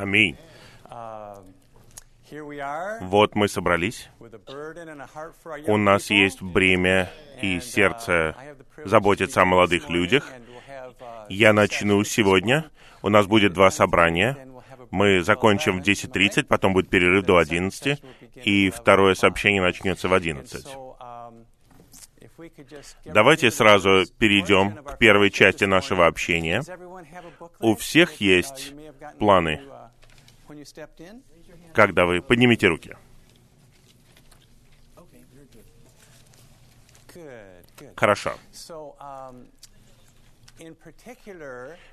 Аминь. Вот мы собрались. У нас есть бремя и uh, сердце заботиться о молодых людях. uh, Я начну сегодня. У нас будет два собрания. Мы закончим в till 10.30, 11, потом будет перерыв до 11, и второе сообщение начнется в And 11. so, um, if we could just get Давайте сразу перейдем к первой части нашего общения. У всех uh, есть планы. Когда вы поднимите руки. Хорошо. Um,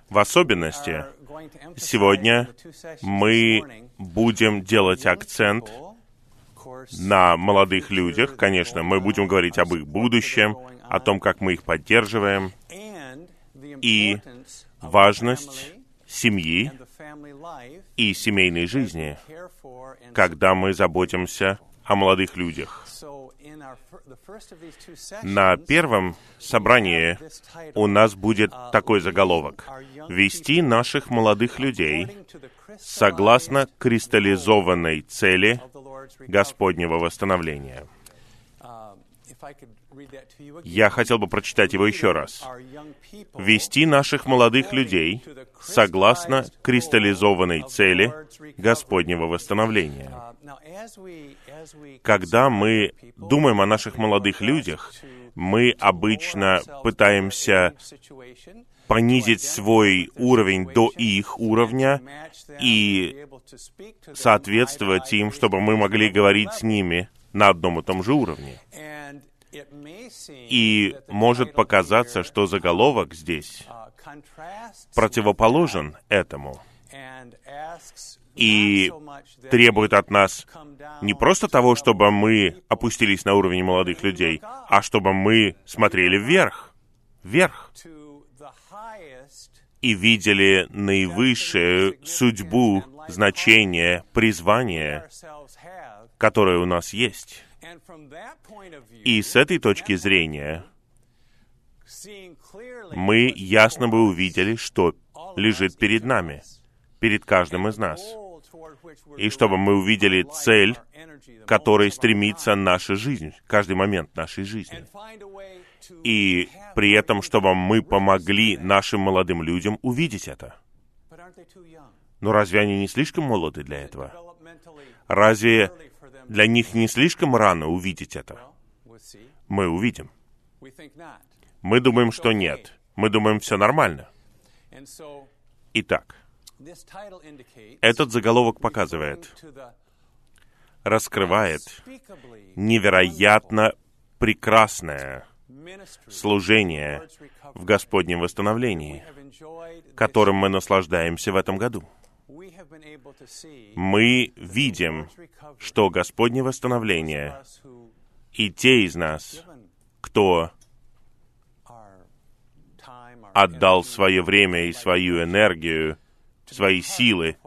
В особенности, сегодня мы будем делать акцент на молодых людях. Конечно, мы будем говорить об их будущем, о том, как мы их поддерживаем, и важность семьи и семейной жизни, когда мы заботимся о молодых людях. На первом собрании у нас будет uh, такой заголовок «Вести наших молодых людей согласно кристаллизованной цели. Господнего восстановления». Я хотел бы прочитать его еще раз. «Вести наших молодых людей согласно кристаллизованной цели Господнего восстановления». Uh, Когда мы думаем о наших молодых людях, мы обычно пытаемся понизить свой уровень до их уровня и соответствовать им, чтобы мы могли говорить с ними на одном и том же уровне. И может показаться, что заголовок здесь противоположен этому и требует от нас не просто того, чтобы мы опустились на уровень молодых людей, а чтобы мы смотрели вверх, вверх, и видели наивысшую судьбу, значение, призвание, которое у нас есть. И с этой точки зрения мы ясно бы увидели, что лежит перед нами, перед каждым из нас. И чтобы мы увидели цель, которой стремится наша жизнь, каждый момент нашей жизни. И при этом, чтобы мы помогли нашим молодым людям увидеть это. Но разве они не слишком молоды для этого? Разве для них не слишком рано увидеть это? Мы увидим. Мы думаем, что нет. Мы думаем, все нормально. Итак, этот заголовок показывает, раскрывает невероятно прекрасное служение в Господнем восстановлении, которым мы наслаждаемся в этом году. Мы видим, что Господне восстановление и те из нас, кто отдал свое время и свою энергию, свои силы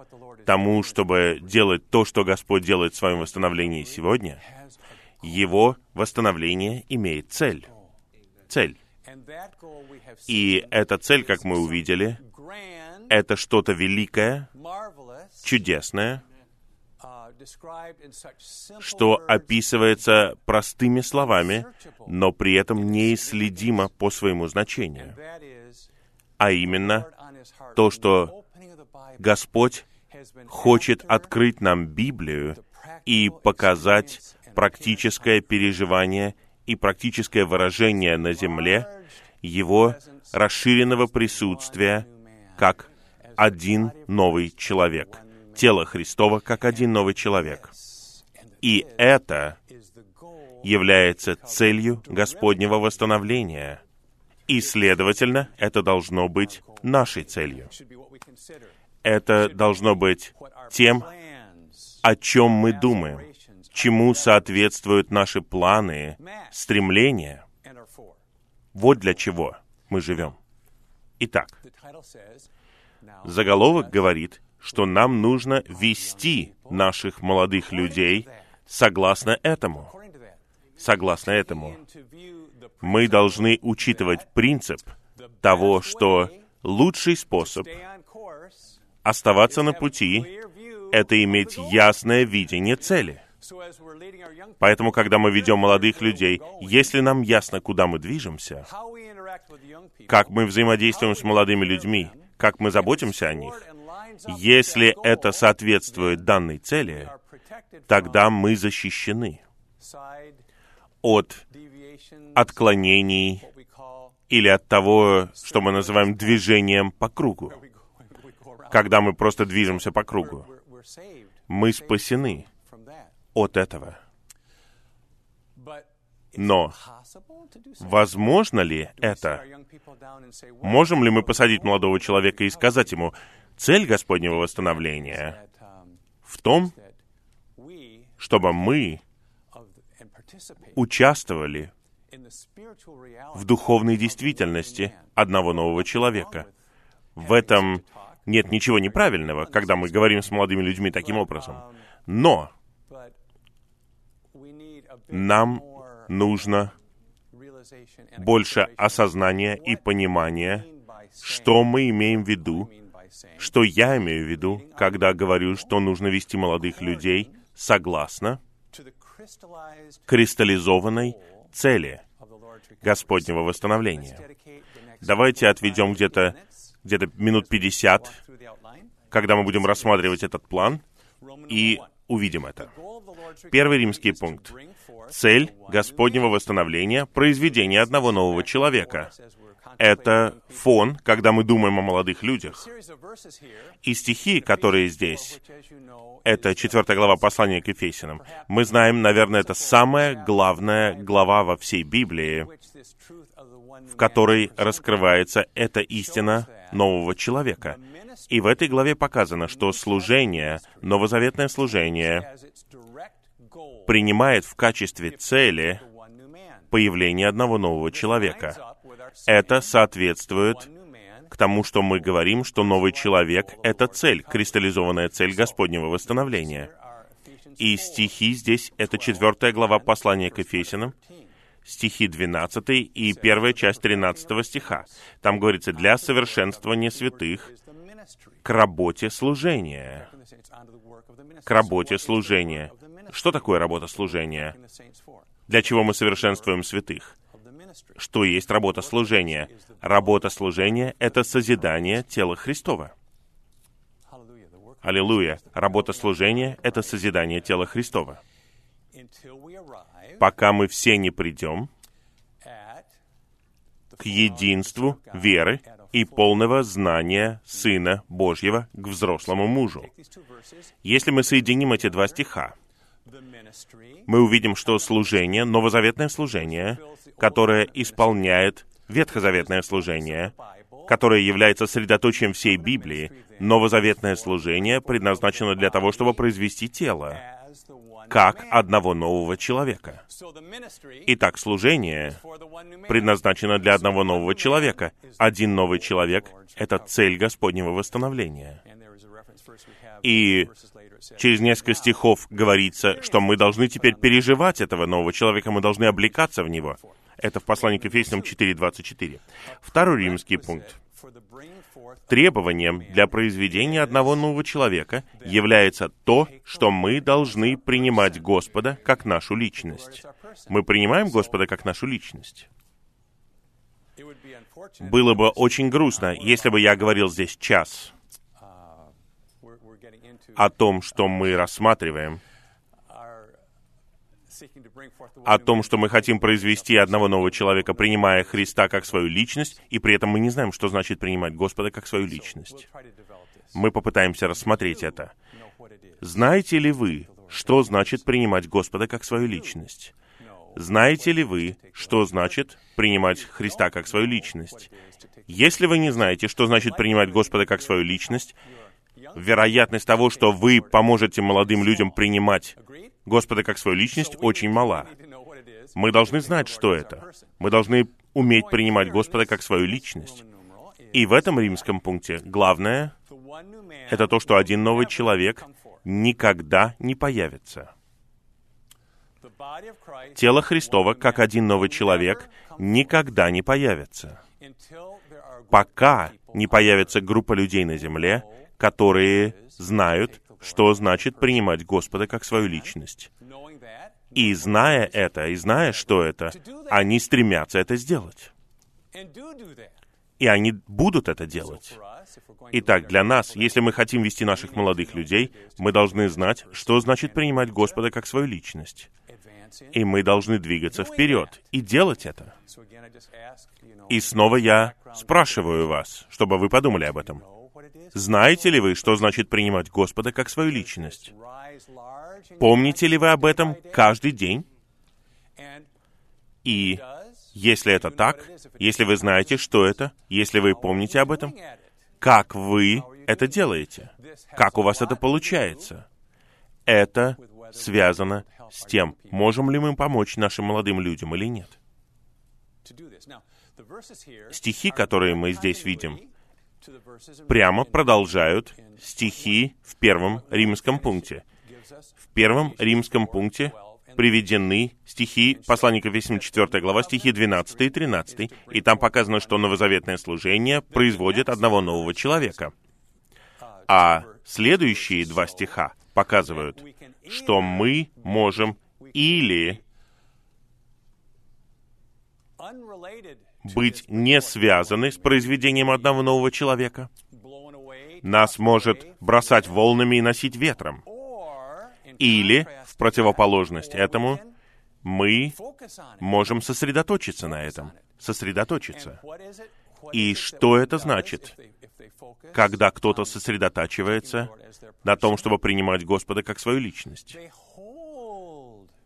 тому, чтобы делать то, что Господь делает в своем восстановлении сегодня, его восстановление имеет цель. Цель. И эта цель, как мы увидели, это что-то великое, чудесное, что описывается простыми словами, но при этом неисследимо по своему значению. А именно то, что Господь хочет открыть нам Библию и показать практическое переживание и практическое выражение на земле Его расширенного присутствия как один новый человек. Тело Христова как один новый человек. И это является целью Господнего восстановления. И, следовательно, это должно быть нашей целью. Это должно быть тем, о чем мы думаем, чему соответствуют наши планы, стремления. Вот для чего мы живем. Итак, заголовок говорит, что нам нужно вести наших молодых людей согласно этому. Согласно этому. Мы должны учитывать принцип того, что лучший способ оставаться на пути это иметь ясное видение цели. Поэтому, когда мы ведем молодых людей, если нам ясно, куда мы движемся, как мы взаимодействуем с молодыми людьми, как мы заботимся о них, если это соответствует данной цели, тогда мы защищены от отклонений или от того, что мы называем движением по кругу, когда мы просто движемся по кругу. Мы спасены. От этого. Но возможно ли это? Можем ли мы посадить молодого человека и сказать ему, цель Господнего восстановления um, в том, чтобы мы участвовали в духовной действительности одного нового человека. В этом нет ничего неправильного, когда мы говорим с молодыми людьми таким образом. Но нам нужно больше осознания и понимания, что мы имеем в виду, что я имею в виду, когда говорю, что нужно вести молодых людей согласно кристаллизованной цели. Господнего восстановления. Давайте отведем где-то где-то минут 50, through the outline. когда мы будем рассматривать этот план, и увидим это. Первый римский пункт. Цель Господнего восстановления — произведение одного нового человека. Это фон, когда мы думаем о молодых людях. И стихи, которые здесь, это четвертая глава послания к Ефесянам. Мы знаем, наверное, это самая главная глава во всей Библии, в которой раскрывается эта истина нового человека. И в этой главе показано, что служение, новозаветное служение, принимает в качестве цели появление одного нового человека. Это соответствует к тому, что мы говорим, что новый человек — это цель, кристаллизованная цель Господнего восстановления. И стихи здесь — это четвертая глава послания к Ефесянам, 15. стихи 12 и первая часть 13 стиха. Там говорится «для совершенствования святых к работе служения». К работе служения. Что такое работа служения? Для чего мы совершенствуем святых? Что есть работа служения? Работа служения — это созидание тела Христова. Аллилуйя. Работа служения — это созидание тела Христова. Пока мы все не придем к единству веры и полного знания Сына Божьего к взрослому мужу. Если мы соединим эти два стиха, мы увидим, что служение, новозаветное служение, которое исполняет ветхозаветное служение, которое является средоточием всей Библии, новозаветное служение предназначено для того, чтобы произвести тело, как одного нового человека. Итак, служение предназначено для одного нового человека. Один новый человек — это цель Господнего восстановления. И через несколько стихов говорится, что мы должны теперь переживать этого нового человека, мы должны облекаться в него. Это в послании к Ефесянам 4.24. Второй римский пункт. Требованием для произведения одного нового человека является то, что мы должны принимать Господа как нашу личность. Мы принимаем Господа как нашу личность. Было бы очень грустно, если бы я говорил здесь час о том, что мы рассматриваем, о том, что мы хотим произвести одного нового человека, принимая Христа как свою личность, и при этом мы не знаем, что значит принимать Господа как свою личность. Мы попытаемся рассмотреть это. Знаете ли вы, что значит принимать Господа как свою личность? Знаете ли вы, что значит принимать Христа как свою личность? Если вы не знаете, что значит принимать Господа как свою личность, вероятность того, что вы поможете молодым людям принимать. Господа как свою личность, очень мала. Мы должны знать, что это. Мы должны уметь принимать Господа как свою личность. И в этом римском пункте главное это то, что один новый человек никогда не появится. Тело Христова, как один новый человек, никогда не появится, пока не появится группа людей на земле, которые знают что значит принимать Господа как свою личность. И зная это, и зная, что это, они стремятся это сделать. И они будут это делать. Итак, для нас, если мы хотим вести наших молодых людей, мы должны знать, что значит принимать Господа как свою личность. И мы должны двигаться вперед и делать это. И снова я спрашиваю вас, чтобы вы подумали об этом. Знаете ли вы, что значит принимать Господа как свою личность? Помните ли вы об этом каждый день? И если это так, если вы знаете, что это, если вы помните об этом, как вы это делаете? Как у вас это получается? Это связано с тем, можем ли мы помочь нашим молодым людям или нет. Стихи, которые мы здесь видим, прямо продолжают стихи в первом римском пункте. В первом римском пункте приведены стихи посланника Ефесянам 4 глава, стихи 12 и 13, и там показано, что новозаветное служение производит одного нового человека. А следующие два стиха показывают, что мы можем или быть не связаны с произведением одного нового человека. Нас может бросать волнами и носить ветром. Или, в противоположность этому, мы можем сосредоточиться на этом. Сосредоточиться. И что это значит? Когда кто-то сосредотачивается на том, чтобы принимать Господа как свою личность.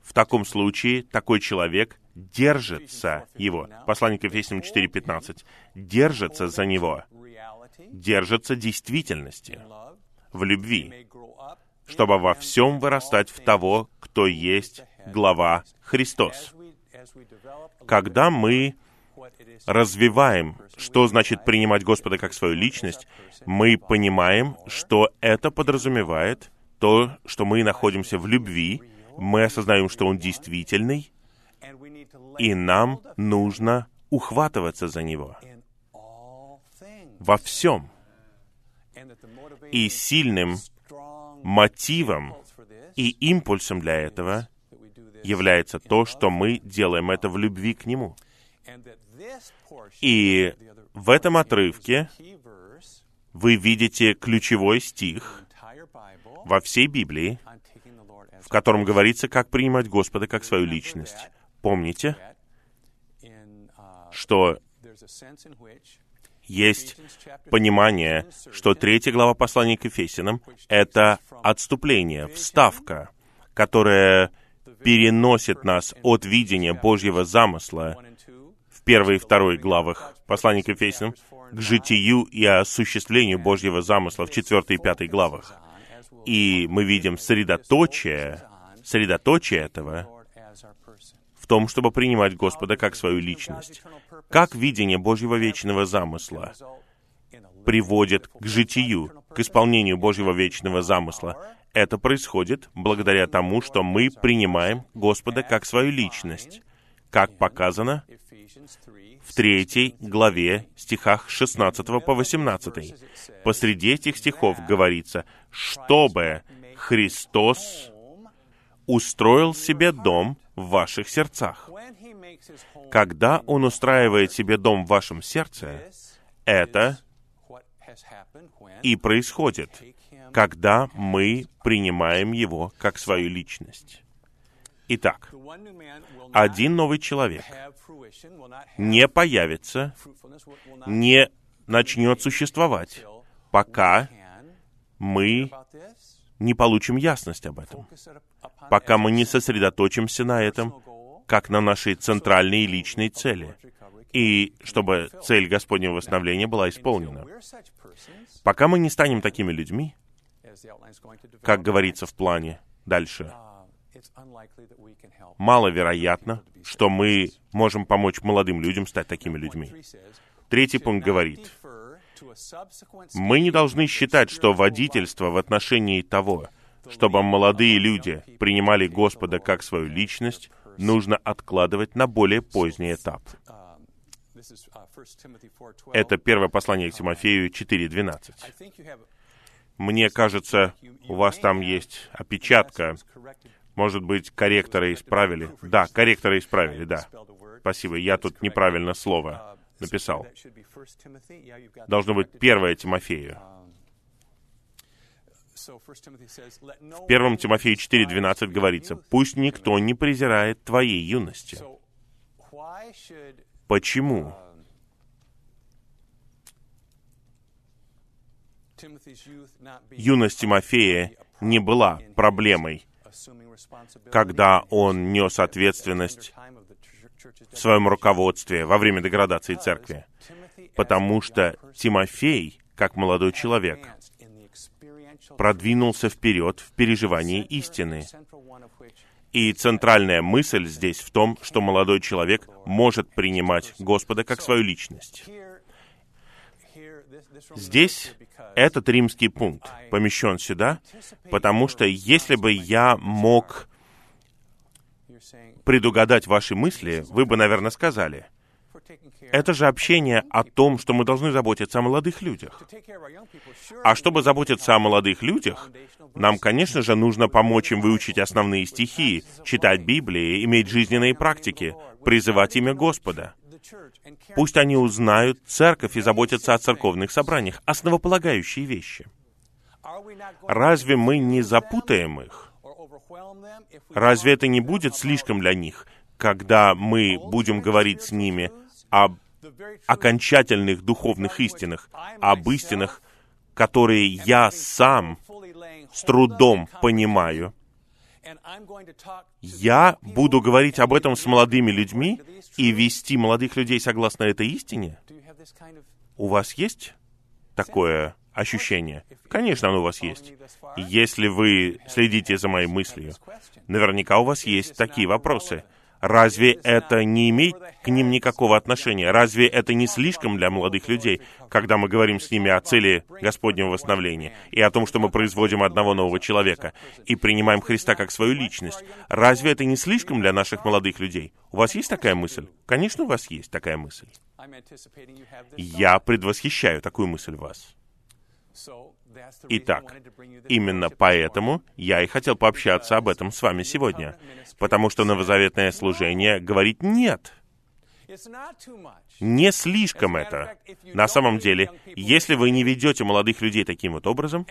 В таком случае такой человек держится его. Послание к Ефесянам 4.15. Держится за него. Держится действительности, в любви, чтобы во всем вырастать в того, кто есть глава Христос. Когда мы развиваем, что значит принимать Господа как свою личность, мы понимаем, что это подразумевает то, что мы находимся в любви, мы осознаем, что Он действительный, и нам нужно ухватываться за Него во всем. И сильным мотивом и импульсом для этого является то, что мы делаем это в любви к Нему. И в этом отрывке вы видите ключевой стих во всей Библии, в котором говорится, как принимать Господа как свою личность. Помните, что есть понимание, что третья глава послания к Ефесянам — это отступление, вставка, которая переносит нас от видения Божьего замысла в первой и второй главах послания к Ефесянам к житию и осуществлению Божьего замысла в четвертой и пятой главах. И мы видим средоточие, средоточие этого в том, чтобы принимать Господа как свою личность. Как видение Божьего вечного замысла приводит к житию, к исполнению Божьего вечного замысла. Это происходит благодаря тому, что мы принимаем Господа как свою личность, как показано Ephesians 3 в третьей главе стихах 16 по 18. Посреди этих стихов говорится, чтобы Христос устроил себе дом в ваших сердцах. Когда Он устраивает себе дом в вашем сердце, это и происходит, когда мы принимаем Его как свою личность. Итак, один новый человек не появится, не начнет существовать, пока мы не получим ясность об этом, пока мы не сосредоточимся на этом, как на нашей центральной и личной цели, и чтобы цель Господнего восстановления была исполнена. Пока мы не станем такими людьми, как говорится в плане дальше, маловероятно, что мы можем помочь молодым людям стать такими людьми. Третий пункт говорит, мы не должны считать, что водительство в отношении того, чтобы молодые люди принимали Господа как свою личность, нужно откладывать на более поздний этап. Um, uh, 1 Timothy 4:12. Это первое послание к Тимофею 4.12. I think you have Мне кажется, У вас там есть опечатка. Может быть, корректоры исправили. Да, корректоры исправили, да. Спасибо, я тут неправильно слово написал. Должно быть первое Тимофею. В 1 Тимофею 4.12 говорится, «Пусть никто не презирает твоей юности». Почему? Юность Тимофея не была проблемой, когда он нес ответственность в своем руководстве во время деградации церкви, потому что Тимофей, как молодой человек, продвинулся вперед в переживании истины. И центральная мысль здесь в том, что молодой человек может принимать Господа как свою личность. Здесь этот римский пункт помещен сюда, потому что если бы я мог предугадать ваши мысли, вы бы, наверное, сказали, это же общение о том, что мы должны заботиться о молодых людях. А чтобы заботиться о молодых людях, нам, конечно же, нужно помочь им выучить основные стихи, читать Библии, иметь жизненные практики, призывать имя Господа. Пусть они узнают церковь и заботятся о церковных собраниях, основополагающие вещи. Разве мы не запутаем их? Разве это не будет слишком для них, когда мы будем говорить с ними об окончательных духовных истинах, об истинах, которые я сам с трудом понимаю. Я буду говорить об этом с молодыми людьми и вести молодых людей согласно этой истине. У вас есть такое ощущение? Конечно, оно у вас есть. Если вы следите за моей мыслью, наверняка у вас есть такие вопросы. Разве это не имеет к ним никакого отношения? Разве это не слишком для молодых людей, когда мы говорим с ними о цели Господнего восстановления и о том, что мы производим одного нового человека и принимаем Христа как свою личность? Разве это не слишком для наших молодых людей? У вас есть такая мысль? Конечно, у вас есть такая мысль. Я предвосхищаю такую мысль в вас. Итак, именно поэтому я и хотел пообщаться об этом с вами сегодня, потому что новозаветное служение говорит «нет». Не слишком это. На самом деле, если вы не ведете молодых людей таким вот образом,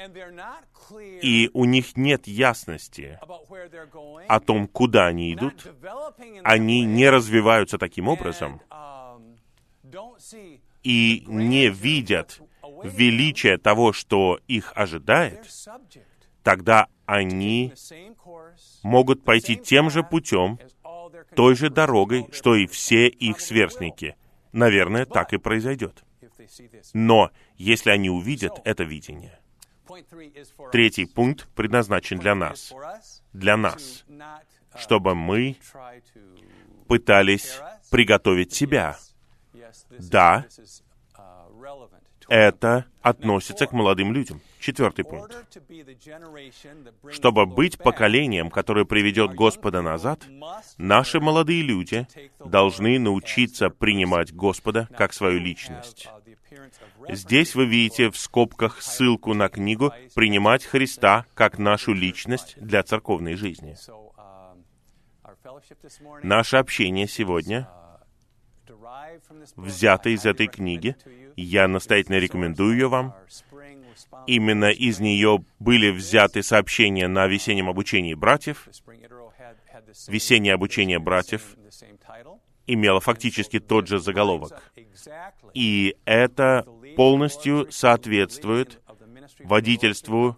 и у них нет ясности о том, куда они идут, они не развиваются таким образом и не видят величие того, что их ожидает, тогда они могут пойти тем же путем, той же дорогой, что и все их сверстники. Наверное, так и произойдет. Но если они увидят это видение, третий пункт предназначен для нас. Для нас. Чтобы мы пытались приготовить себя. Да, это относится к молодым людям. Четвертый пункт. Чтобы быть поколением, которое приведет Господа назад, наши молодые люди должны научиться принимать Господа как свою личность. Здесь вы видите в скобках ссылку на книгу «Принимать Христа как нашу личность для церковной жизни». Наше общение сегодня взято из этой книги. Я настоятельно рекомендую ее вам. Именно из нее были взяты сообщения на весеннем обучении братьев. Весеннее обучение братьев имело фактически тот же заголовок. И это полностью соответствует водительству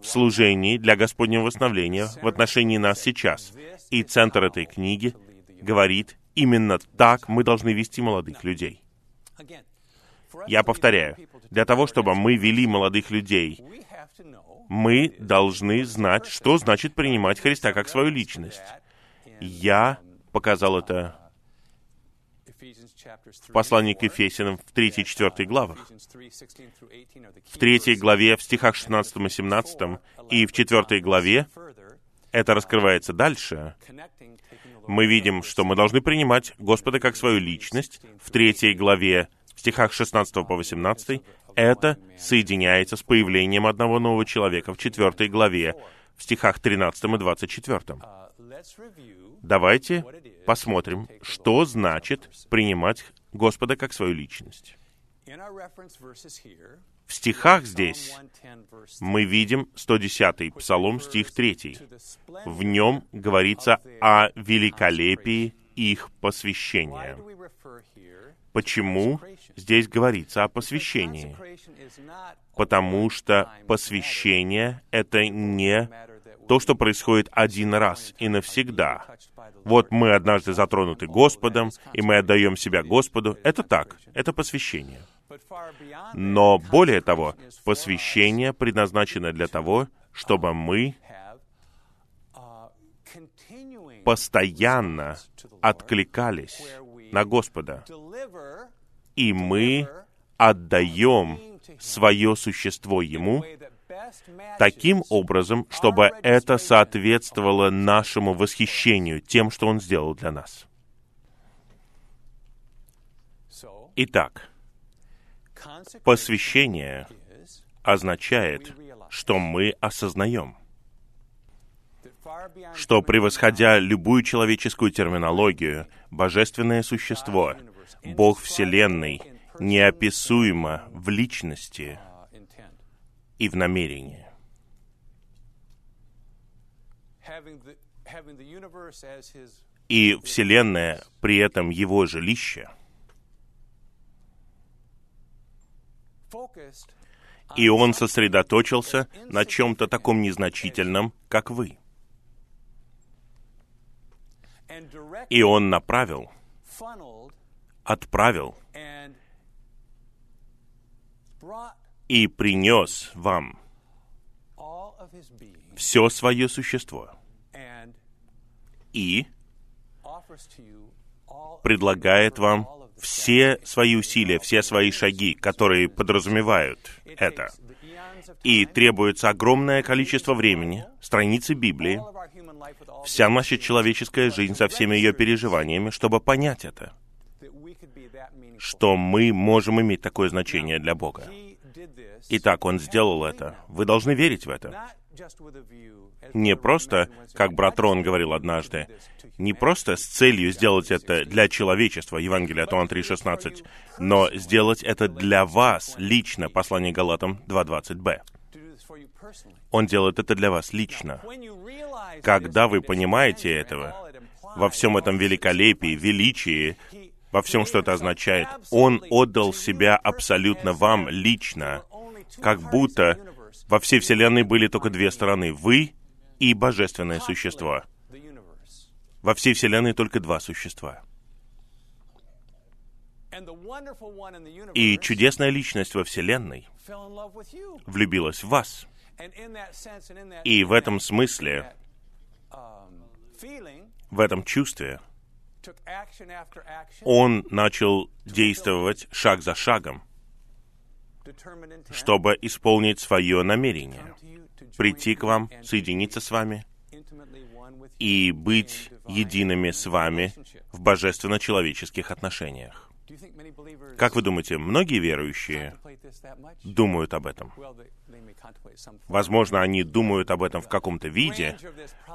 в служении для Господнего восстановления в отношении нас сейчас. И центр этой книги говорит, именно так мы должны вести молодых людей. Я повторяю, для того, чтобы мы вели молодых людей, мы должны знать, что значит принимать Христа как свою личность. Я показал это в послании к Ефесянам в 3 и 4 главах. В 3 главе, в стихах 16 и 17, и в 4 главе это раскрывается дальше. Мы видим, что мы должны принимать Господа как свою личность в 3 главе, в стихах 16 по 18, это соединяется с появлением одного нового человека в 4 главе, в стихах 13 и 24. Uh, let's review Давайте посмотрим, что значит принимать Господа как свою личность. В стихах здесь 110, verse мы видим 110 Псалом, стих 3. to the splendor. В нем говорится о великолепии их посвящения. Почему здесь говорится о посвящении? Потому что посвящение — это не то, что происходит один раз и навсегда. Вот мы однажды затронуты Господом, и мы отдаем себя Господу. Это так, это посвящение. Но более того, посвящение предназначено для того, чтобы мы постоянно откликались на Господа, и мы отдаем свое существо Ему таким образом, чтобы это соответствовало нашему восхищению тем, что Он сделал для нас. Итак, посвящение означает, что мы осознаем, что, превосходя любую человеческую терминологию, божественное существо, Бог Вселенной, неописуемо в личности и в намерении. И Вселенная при этом Его жилище, и Он сосредоточился на чем-то таком незначительном, как вы. И Он направил, отправил и принес вам все свое существо и предлагает вам все свои усилия, все свои шаги, которые подразумевают это. И требуется огромное количество времени, страницы Библии, вся наша человеческая жизнь со всеми ее переживаниями, чтобы понять это, что мы можем иметь такое значение для Бога. Итак, Он сделал это. Вы должны верить в это. Не просто, как брат Рон говорил однажды, не просто с целью сделать это для человечества, Евангелие от Иоанна 3,16, но сделать это для вас лично, послание Галатам 2.20b. to do this for you personally. Он делает это для вас лично. Когда вы понимаете этого, во всем этом великолепии, величии, во всем, что это означает, Он отдал себя абсолютно вам лично, как будто во всей Вселенной были только две стороны — вы и божественное существо. Во всей Вселенной только два существа. И чудесная личность во Вселенной влюбилась в вас. И в этом смысле, в этом чувстве, он начал действовать шаг за шагом, чтобы исполнить свое намерение, прийти к вам, соединиться с вами и быть едиными с вами в божественно-человеческих отношениях. Как вы думаете, многие верующие думают об этом? Возможно, они думают об этом в каком-то виде,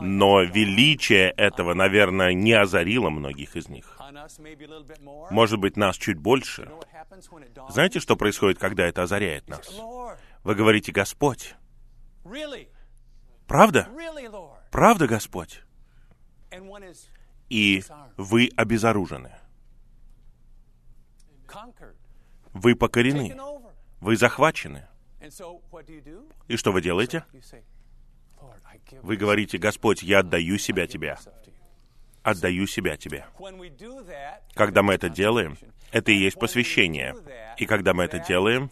но величие этого, наверное, не озарило многих из них. Может быть, нас чуть больше. Знаете, что происходит, когда это озаряет нас? Вы говорите, Господь, правда? Правда, Господь? И вы обезоружены. Вы покорены. Вы захвачены. И что вы делаете? Вы говорите, Господь, я отдаю себя Тебе. Отдаю себя Тебе. Когда мы это делаем, это и есть посвящение. И когда мы это делаем,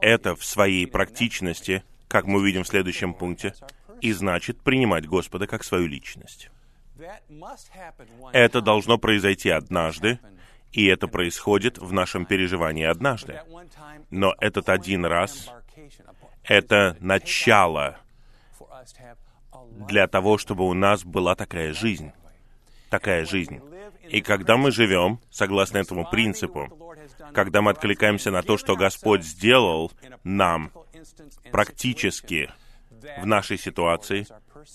это в своей практичности, как мы увидим в следующем пункте, и значит принимать Господа как свою личность. Это должно произойти однажды, и это происходит в нашем переживании однажды. Но этот один раз это начало для того, чтобы у нас была такая жизнь. Такая жизнь. И когда мы живем, согласно этому принципу, когда мы откликаемся на то, что Господь сделал нам практически в нашей ситуации,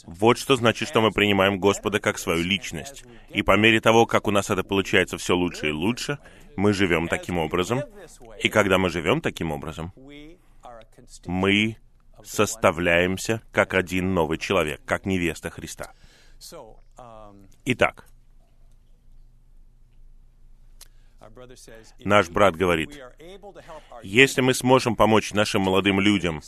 вот что значит, что мы принимаем Господа как свою личность. И по мере того, как у нас это получается все лучше и лучше, мы живем таким образом. И когда мы живем таким образом, мы составляемся как один новый человек, как невеста Христа. Итак, наш брат говорит, если мы сможем помочь нашим молодым людям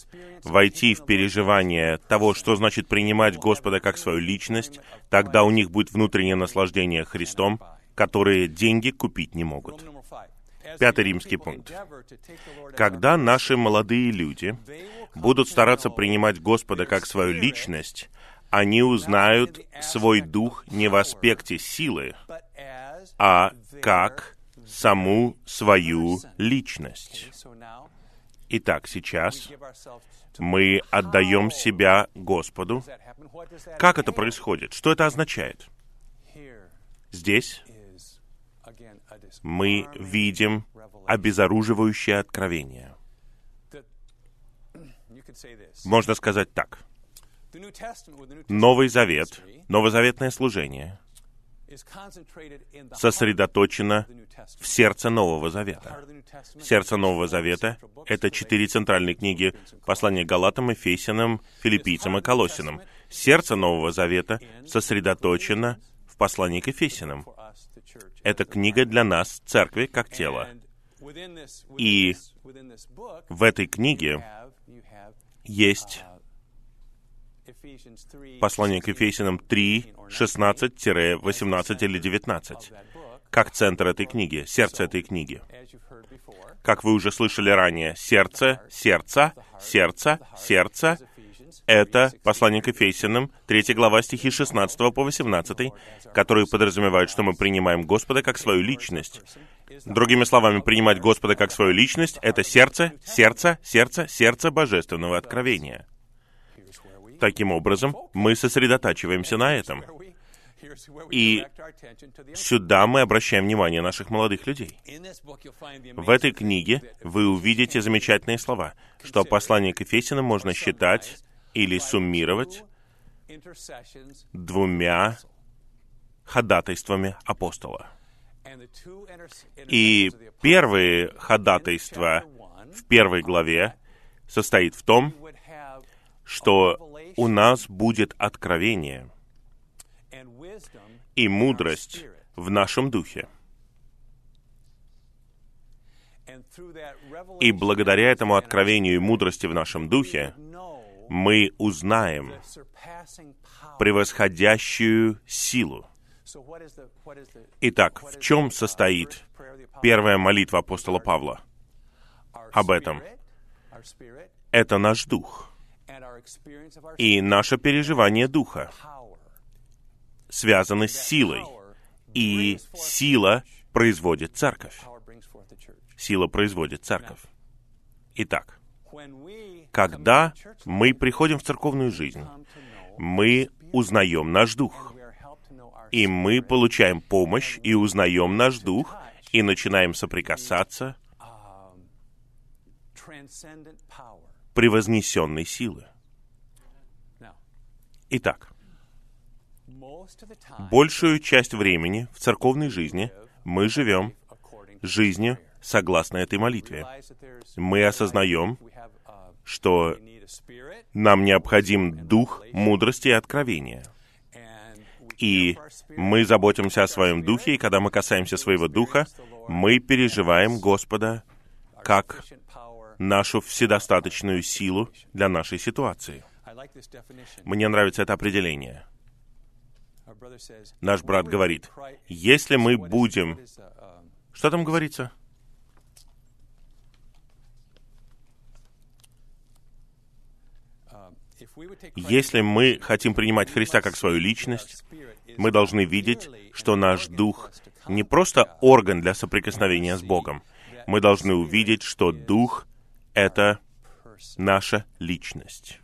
войти в переживание того, что значит принимать Господа как свою личность, тогда у них будет внутреннее наслаждение Христом, которое деньги купить не могут. Пятый римский пункт. Когда наши молодые люди будут стараться принимать Господа как свою личность, они узнают свой дух не в аспекте силы, а как саму свою личность. Итак, сейчас мы отдаем себя Господу. Как это происходит? Что это означает? Здесь мы видим обезоруживающее откровение. Можно сказать так. Новый Завет, новозаветное служение сосредоточено в сердце Нового Завета. Сердце Нового Завета — это четыре центральные книги послания Галатам, Ефесянам, Филиппийцам и Колосинам. Сердце Нового Завета сосредоточено в послании к Ефесянам. Это книга для нас, церкви, как тело. И в этой книге есть послание к Ефесянам 3, 16-18 или 19, как центр этой книги, сердце этой книги. Как вы уже слышали ранее, сердце, сердце, сердце, сердце — это послание к Ефесянам, 3 глава стихи 16 по 18, которые подразумевают, что мы принимаем Господа как свою личность. Другими словами, принимать Господа как свою личность — это сердце, сердце, сердце, сердце божественного откровения. Таким образом, мы сосредотачиваемся на этом. И сюда мы обращаем внимание наших молодых людей. В этой книге вы увидите замечательные слова, что послание к Ефесянам можно считать или суммировать двумя ходатайствами апостола. И первые ходатайства в первой главе состоит в том, что у нас будет откровение и мудрость в нашем духе. И благодаря этому откровению и мудрости в нашем духе мы узнаем превосходящую силу. Итак, в чем состоит первая молитва апостола Павла? Об этом. Это наш дух и наше переживание духа связаны с силой. И сила производит церковь. Сила производит церковь. Итак, когда мы приходим в церковную жизнь, мы узнаем наш дух. И мы получаем помощь и узнаем наш дух, и начинаем соприкасаться превознесенной силы. Итак, большую часть времени в церковной жизни мы живем жизнью согласно этой молитве. Мы осознаем, что нам необходим дух мудрости и откровения. И мы заботимся о своем духе, и когда мы касаемся своего духа, мы переживаем Господа как нашу вседостаточную силу для нашей ситуации. Мне нравится это определение. Наш брат говорит, если мы будем... Что там говорится? Если мы хотим принимать Христа как свою личность, мы должны видеть, что наш дух не просто орган для соприкосновения с Богом. Мы должны увидеть, что дух — это наша личность.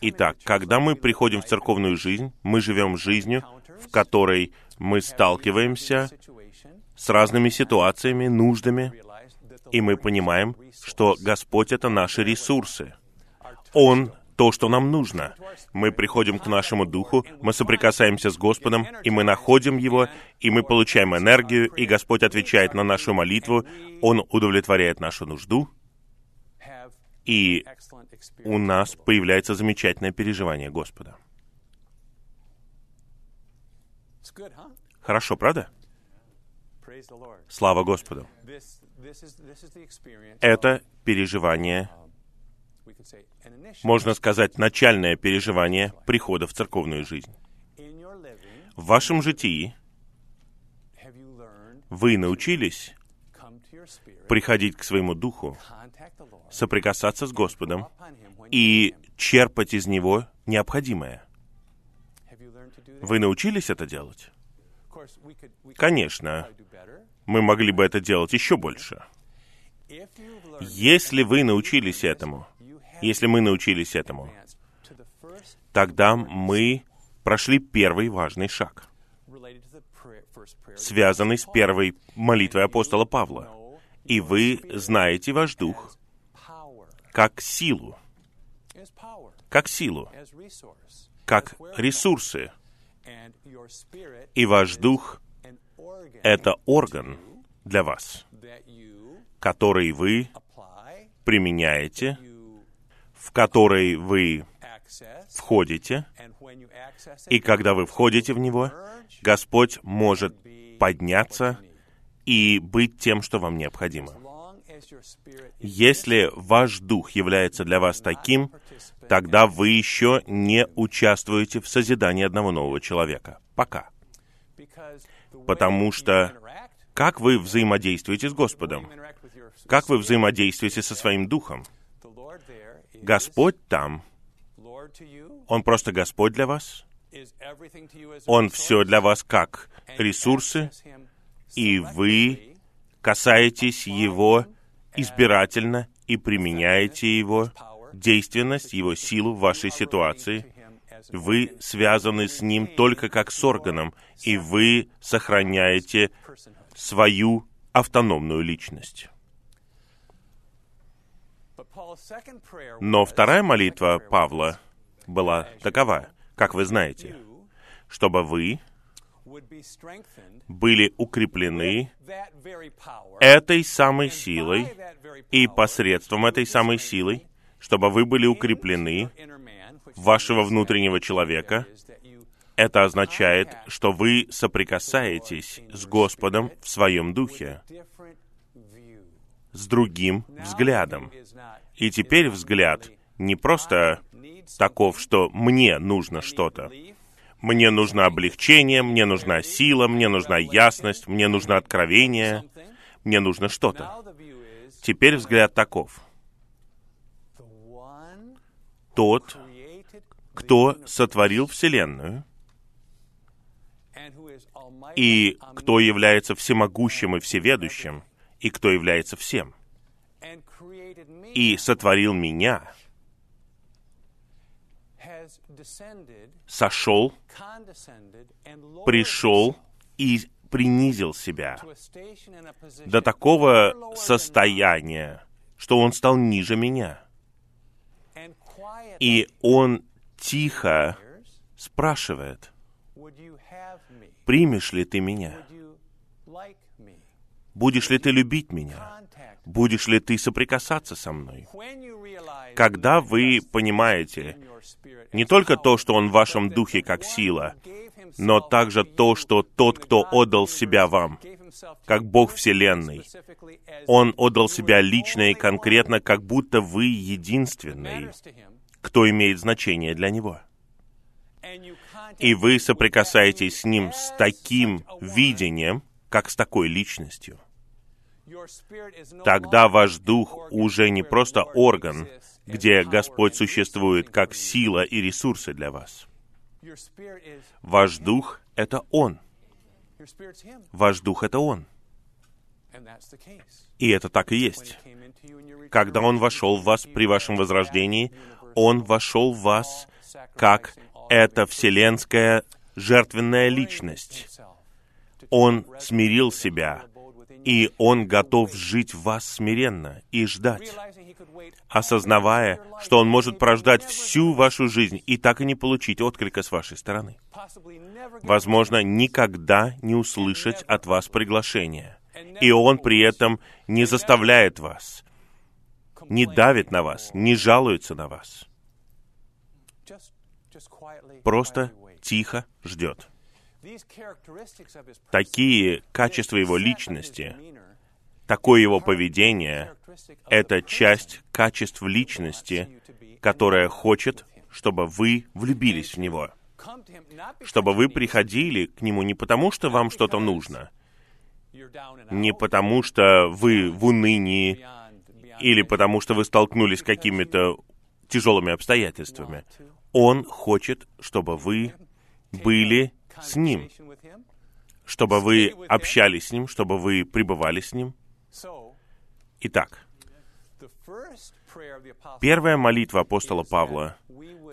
Итак, когда мы приходим в церковную жизнь, мы живем жизнью, в которой мы сталкиваемся с разными ситуациями, нуждами, и мы понимаем, что Господь — это наши ресурсы. Он — то, что нам нужно. Мы приходим к нашему духу, мы соприкасаемся с Господом, и мы находим Его, и мы получаем энергию, и Господь отвечает на нашу молитву, Он удовлетворяет нашу нужду, и у нас появляется замечательное переживание Господа. Хорошо, правда? Слава Господу. Это переживание, можно сказать, начальное переживание прихода в церковную жизнь. В вашем житии вы научились приходить к своему духу, соприкасаться с Господом и черпать из Него необходимое. Вы научились это делать? Конечно, мы могли бы это делать еще больше. Если вы научились этому, если мы научились этому, тогда мы прошли первый важный шаг, связанный с первой молитвой апостола Павла. И вы знаете ваш дух как силу, как силу, как ресурсы. И ваш дух это орган для вас, который вы применяете, в который вы входите, и когда вы входите в него, Господь может подняться и быть тем, что вам необходимо. Если ваш дух является для вас таким, тогда вы еще не участвуете в созидании одного нового человека. Пока. Потому что как вы взаимодействуете с Господом? Как вы взаимодействуете со своим духом? Господь там, Он просто Господь для вас. Он все для вас как ресурсы, и вы касаетесь Его избирательно и применяете Его действенность, Его силу в вашей ситуации. Вы связаны с Ним только как с органом, и вы сохраняете свою автономную личность. Но вторая молитва Павла была такова, как вы знаете, чтобы вы были укреплены этой самой силой и посредством этой самой силы, чтобы вы были укреплены вашего внутреннего человека. Это означает, что вы соприкасаетесь с Господом в своем духе, с другим взглядом. И теперь взгляд не просто таков, что мне нужно что-то. Мне нужно облегчение, мне нужна сила, мне нужна ясность, мне нужно откровение, мне нужно что-то. Теперь взгляд таков. Тот, кто сотворил Вселенную, и кто является всемогущим и всеведущим, и кто является всем, и сотворил меня, сошел, пришел и принизил себя до такого состояния, что он стал ниже меня. И он тихо спрашивает, примешь ли ты меня? Будешь ли ты любить меня? Будешь ли ты соприкасаться со мной? Когда вы понимаете не только то, что Он в вашем духе как сила, но также то, что тот, кто отдал себя вам, как Бог Вселенной, Он отдал себя лично и конкретно, как будто вы единственный, кто имеет значение для Него. И вы соприкасаетесь с Ним с таким видением, как с такой личностью. Тогда ваш дух уже не просто орган, где Господь существует как сила и ресурсы для вас. Ваш дух — это Он. Ваш дух — это Он. И это так и есть. Когда Он вошел в вас при вашем возрождении, Он вошел в вас как эта вселенская жертвенная личность, Он смирил себя, и Он готов жить в вас смиренно и ждать, осознавая, что Он может прождать всю вашу жизнь и так и не получить отклика с вашей стороны. Возможно, никогда не услышать от вас приглашения. И Он при этом не заставляет вас, не давит на вас, не жалуется на вас. Просто тихо ждет. Такие качества его личности, такое его поведение — это часть качеств личности, которая хочет, чтобы вы влюбились в него. Чтобы вы приходили к нему не потому, что вам что-то нужно, не потому, что вы в унынии, или потому, что вы столкнулись с какими-то тяжелыми обстоятельствами. Он хочет, чтобы вы были с Ним, чтобы вы общались с Ним, чтобы вы пребывали с Ним. Итак, первая молитва апостола Павла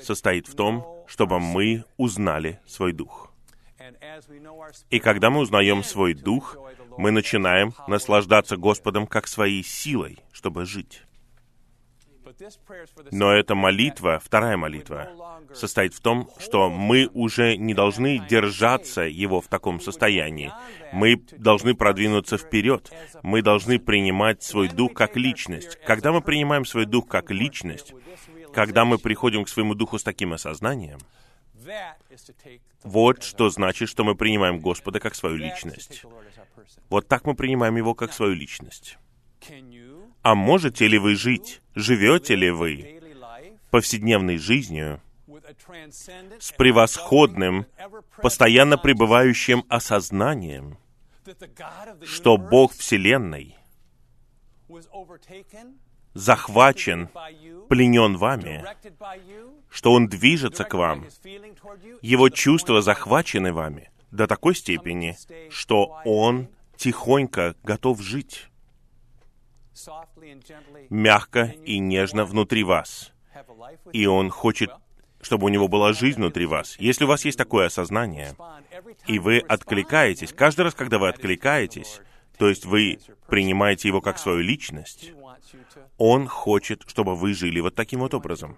состоит в том, чтобы мы узнали свой дух. И когда мы узнаем свой дух, мы начинаем наслаждаться Господом как своей силой, чтобы жить. Но эта молитва, вторая молитва, состоит в том, что мы уже не должны держаться его в таком состоянии. Мы должны продвинуться вперед. Мы должны принимать свой дух как личность. Когда мы принимаем свой дух как личность, когда мы приходим к своему духу с таким осознанием, вот что значит, что мы принимаем Господа как свою личность. Вот так мы принимаем Его как свою личность. А можете ли вы жить, живете ли вы? Повседневной жизнью с превосходным, постоянно пребывающим осознанием, что Бог Вселенной захвачен, пленен вами, что Он движется к вам, Его чувства захвачены вами до такой степени, что Он тихонько готов жить мягко и нежно внутри вас. И Он хочет, чтобы у Него была жизнь внутри вас. Если у вас есть такое осознание, и вы откликаетесь, каждый раз, когда вы откликаетесь, то есть вы принимаете Его как свою личность, Он хочет, чтобы вы жили вот таким вот образом.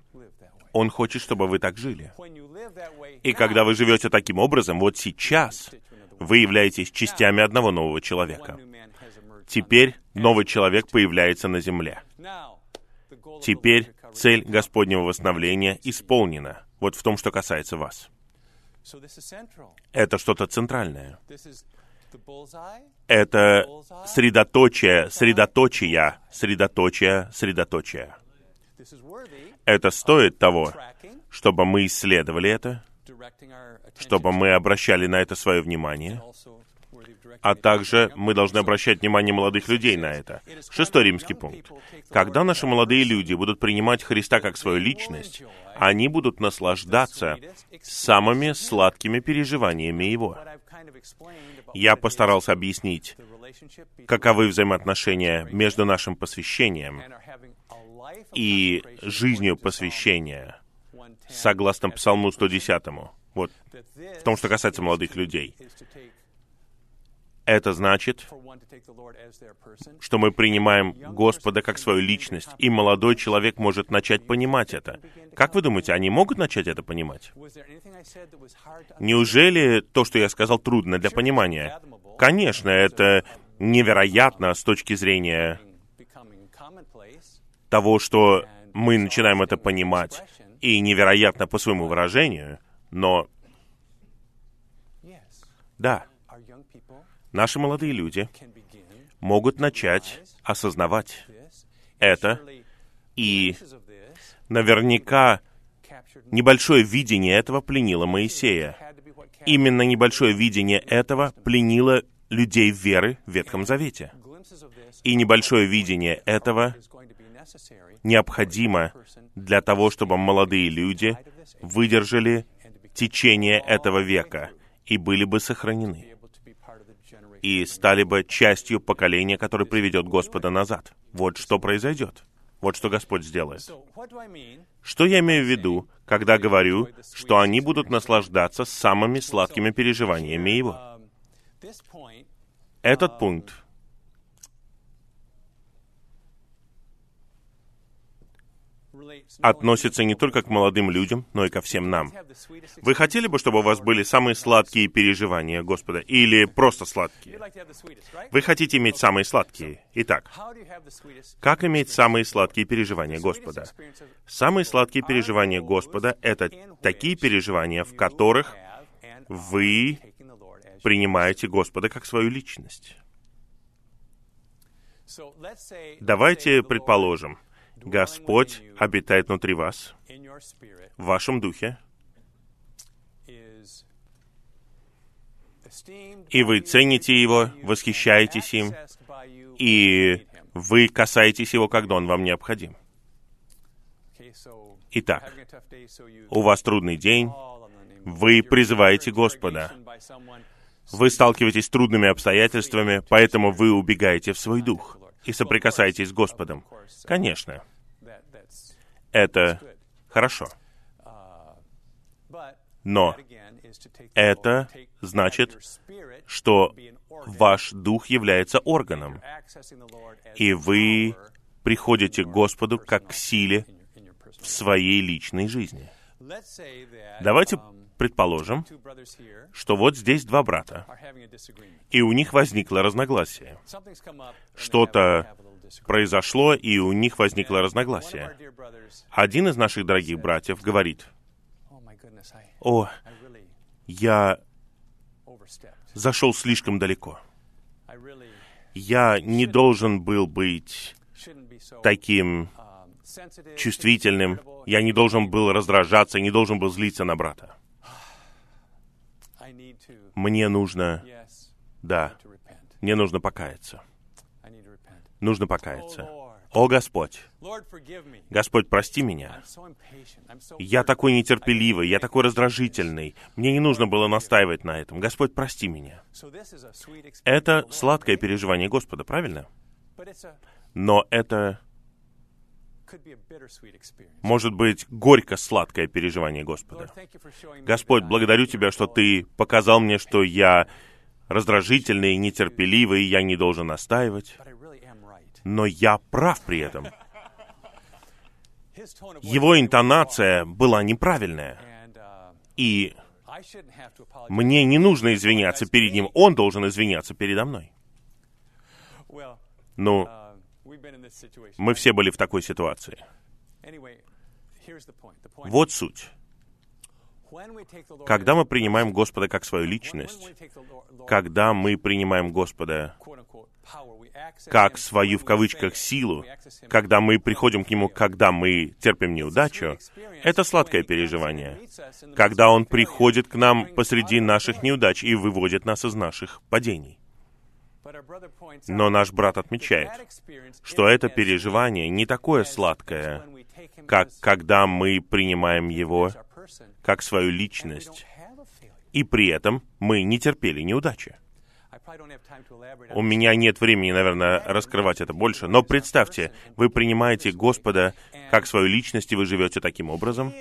Он хочет, чтобы вы так жили. И когда вы живете таким образом, вот сейчас вы являетесь частями одного нового человека. Теперь новый человек появляется на земле. Теперь цель Господнего восстановления исполнена. Вот в том, что касается вас. Это что-то центральное. Это средоточие, средоточия, средоточие, средоточие. Это стоит того, чтобы мы исследовали это, чтобы мы обращали на это свое внимание, а также мы должны обращать внимание молодых людей на это. Шестой римский пункт. Когда наши молодые люди будут принимать Христа как свою личность, они будут наслаждаться самыми сладкими переживаниями Его. Я постарался объяснить, каковы взаимоотношения между нашим посвящением и жизнью посвящения, согласно Псалму 110. Вот, в том, что касается молодых людей. Это значит, что мы принимаем Господа как свою личность, и молодой человек может начать понимать это. Как вы думаете, они могут начать это понимать? Неужели то, что я сказал, трудно для понимания? Конечно, это невероятно с точки зрения того, что мы начинаем это понимать, и невероятно по своему выражению, но да, наши молодые люди могут начать осознавать это, и наверняка небольшое видение этого пленило Моисея. Именно небольшое видение этого пленило людей веры в Ветхом Завете. И небольшое видение этого необходимо для того, чтобы молодые люди выдержали течение этого века и были бы сохранены и стали бы частью поколения, которое приведет Господа назад. Вот что произойдет. Вот что Господь сделает. Что я имею в виду, когда говорю, что они будут наслаждаться самыми сладкими переживаниями Его? Point Этот пункт относится не только к молодым людям, но и ко всем нам. Вы хотели бы, чтобы у вас были самые сладкие переживания Господа? Или просто сладкие? Вы хотите иметь самые сладкие. Итак, как иметь самые сладкие переживания Господа? Самые сладкие переживания Господа — это такие переживания, в которых вы принимаете Господа как свою личность. Давайте предположим, Господь обитает внутри вас, в вашем духе, и вы цените Его, восхищаетесь им, и вы касаетесь Его, когда Он вам необходим. Итак, у вас трудный день, вы призываете Господа. Вы сталкиваетесь с трудными обстоятельствами, поэтому вы убегаете в свой дух и соприкасаетесь с Господом. Конечно, это хорошо. Но это значит, что ваш дух является органом, и вы приходите к Господу как к силе в своей личной жизни. Давайте um, предположим, что вот здесь два брата, и у них возникло разногласие. Что-то. Произошло, и у них возникло разногласие. Один из наших дорогих братьев говорит, oh «О, я зашел слишком далеко. Я не должен был быть таким um, чувствительным, я не должен был раздражаться, не должен был злиться на брата. Мне нужно, да, мне нужно покаяться. Нужно покаяться. О Господь. Господь, прости меня. Я такой нетерпеливый, я такой раздражительный. Мне не нужно было настаивать на этом. Господь, прости меня. Это сладкое переживание Господа, правильно? Но это может быть горько-сладкое переживание Господа. Господь, благодарю Тебя, что. Ты показал мне, что я раздражительный, нетерпеливый, я не должен настаивать. Но я прав при этом. Его интонация была неправильная. uh, И мне не нужно извиняться перед ним. Он должен извиняться передо мной. Ну, мы все были в такой ситуации. Вот суть. Когда мы принимаем Господа как свою личность, когда мы принимаем Господа как свою, в кавычках, силу, когда мы приходим к Нему, когда мы терпим неудачу, это сладкое переживание. Когда Он приходит к нам посреди наших неудач и выводит нас из наших падений. Но наш брат отмечает, что это переживание не такое сладкое, как когда мы принимаем Его как свою личность, и при этом мы не терпели неудачи. У меня нет времени, наверное, раскрывать это больше, но представьте, вы принимаете Господа как свою личность, и вы живете таким образом,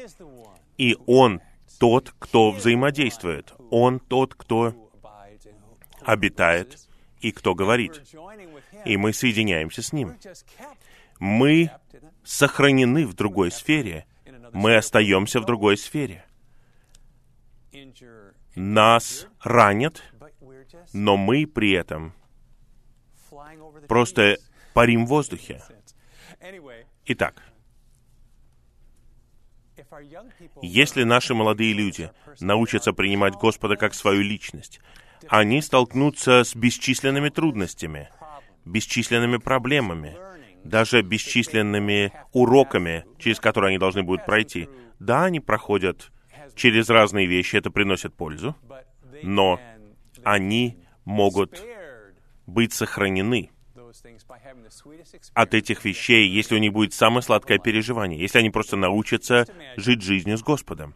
и Он тот, кто взаимодействует. Он тот, кто обитает и кто говорит. И мы соединяемся с Ним. Мы сохранены в другой сфере. Мы остаемся в другой сфере. Нас ранят, но мы при этом просто парим в воздухе. Итак, если наши молодые люди научатся принимать Господа как свою личность, они столкнутся с бесчисленными трудностями, бесчисленными проблемами, даже бесчисленными уроками, через которые они должны будут пройти. Да, они проходят через разные вещи, это приносит пользу, но они могут быть сохранены от этих вещей, если у них будет самое сладкое переживание, если они просто научатся жить жизнью с Господом.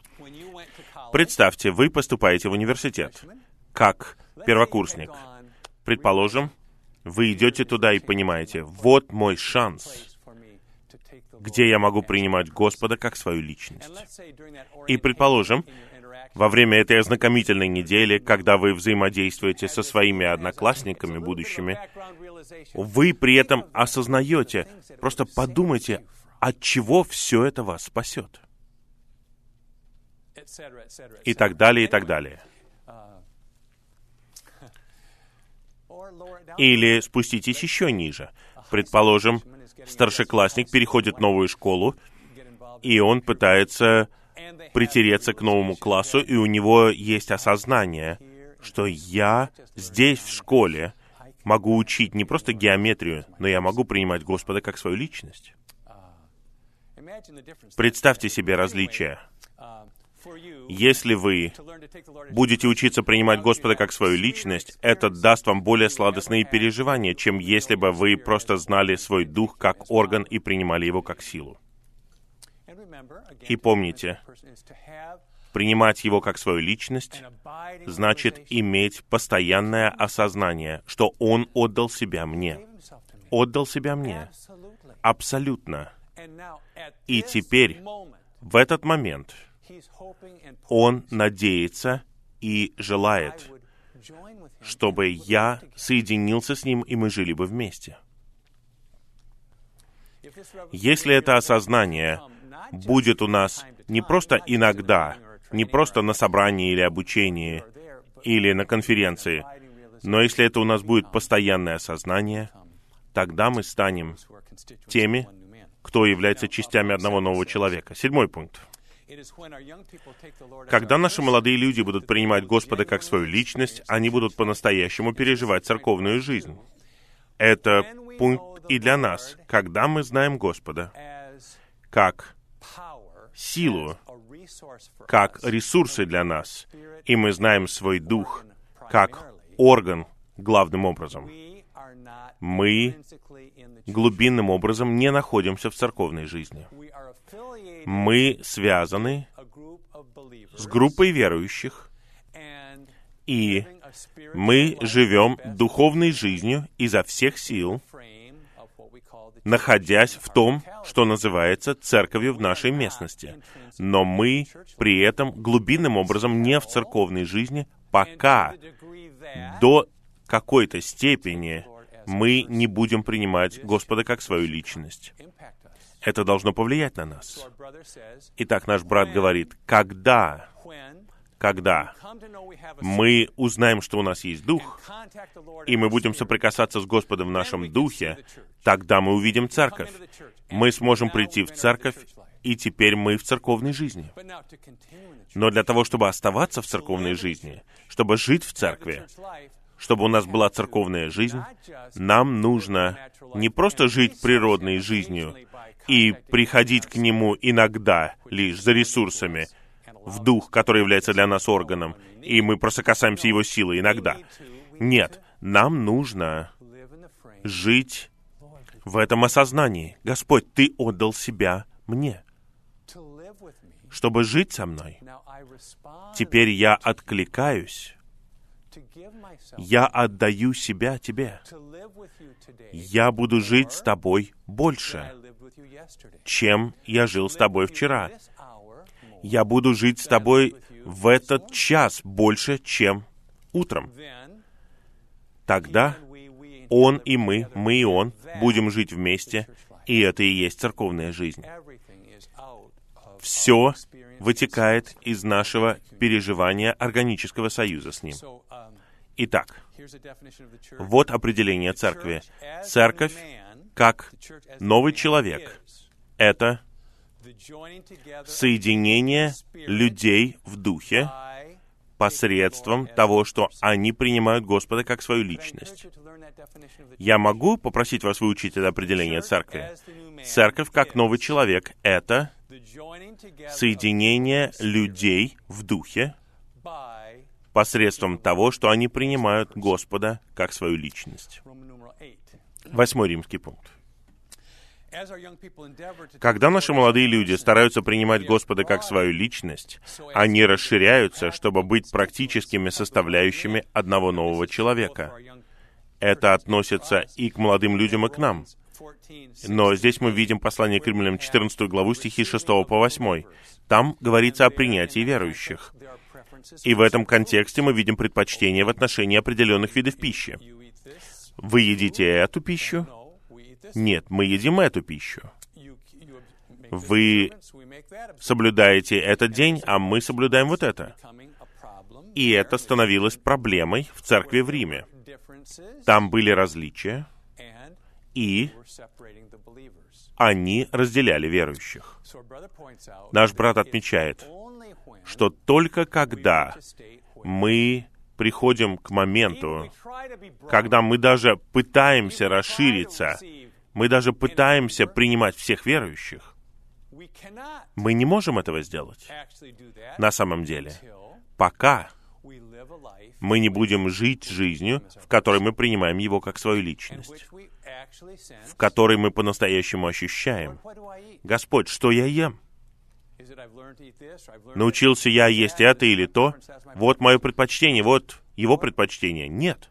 Представьте, вы поступаете в университет как первокурсник. Предположим, вы идете туда и понимаете, вот мой шанс где я могу принимать Господа как свою личность. И предположим, во время этой ознакомительной недели, когда вы взаимодействуете со своими одноклассниками будущими, вы при этом осознаете, просто подумайте, от чего все это вас спасет. И так далее, и так далее. Или спуститесь еще ниже. Предположим, старшеклассник переходит в новую школу, и он пытается притереться к новому классу, и у него есть осознание, что я здесь, в школе, могу учить не просто геометрию, но я могу принимать Господа как свою личность. Представьте себе различия. Если вы будете учиться принимать Господа как свою личность, это даст вам более сладостные переживания, чем если бы вы просто знали свой дух как орган и принимали его как силу. И помните, принимать его как свою личность значит иметь постоянное осознание, что он отдал себя мне. Отдал себя мне. Абсолютно. И теперь, в этот момент, он надеется и желает, чтобы я соединился с ним, и мы жили бы вместе. Если это осознание будет у нас не просто иногда, не просто на собрании или обучении, или на конференции, но если это у нас будет постоянное осознание, тогда мы станем теми, кто является частями одного нового человека. Седьмой пункт. Когда наши молодые люди будут принимать Господа как свою личность, они будут по-настоящему переживать церковную жизнь. Это пункт и для нас. Когда мы знаем Господа как силу, как ресурсы для нас, и мы знаем свой дух как орган главным образом, мы глубинным образом не находимся в церковной жизни мы связаны с группой верующих, и мы живем духовной жизнью изо всех сил, находясь в том, что называется церковью в нашей местности. Но мы при этом глубинным образом не в церковной жизни, пока до какой-то степени мы не будем принимать Господа как свою личность это должно повлиять на нас. Итак, наш брат говорит, когда, когда мы узнаем, что у нас есть Дух, и мы будем соприкасаться с Господом в нашем Духе, тогда мы увидим Церковь. Мы сможем прийти в Церковь, и теперь мы в церковной жизни. Но для того, чтобы оставаться в церковной жизни, чтобы жить в Церкви, чтобы у нас была церковная жизнь, нам нужно не просто жить природной жизнью, и приходить к Нему иногда лишь за ресурсами, в дух, который является для нас органом, и мы просто касаемся Его силы иногда. Нет, нам нужно жить в этом осознании. Господь, Ты отдал себя мне, чтобы жить со мной. Теперь я откликаюсь. Я отдаю себя Тебе. Я буду жить с Тобой больше чем я жил с тобой вчера. Я буду жить с тобой в этот час больше, чем утром. Тогда он и мы, мы и он, будем жить вместе, и это и есть церковная жизнь. Все вытекает из нашего переживания органического союза с Ним. Итак, вот определение церкви. Церковь как новый человек — это соединение людей в духе посредством того, что они принимают Господа как свою личность. Я могу попросить вас выучить это определение церкви? Церковь как новый человек — это соединение людей в духе посредством того, что они принимают Господа как свою личность. Восьмой римский пункт. Когда наши молодые люди стараются принимать Господа как свою личность, они расширяются, чтобы быть практическими составляющими одного нового человека. Это относится и к молодым людям, и к нам. Но здесь мы видим послание к римлянам 14 главу стихи 6 по 8. Там говорится о принятии верующих. И в этом контексте мы видим предпочтение в отношении определенных видов пищи. Вы едите эту пищу? Нет, мы едим эту пищу. Вы соблюдаете этот день, а мы соблюдаем вот это. И это становилось проблемой в церкви в Риме. Там были различия, и они разделяли верующих. Наш брат отмечает, что только когда мы приходим к моменту, когда мы даже пытаемся расшириться, мы даже пытаемся принимать всех верующих, мы не можем этого сделать. на самом деле, пока мы не будем жить жизнью, в которой мы принимаем Его как свою личность, в которой мы по-настоящему ощущаем, «Господь, что я ем?» Научился я есть это или то? Вот мое предпочтение, вот его предпочтение. Нет.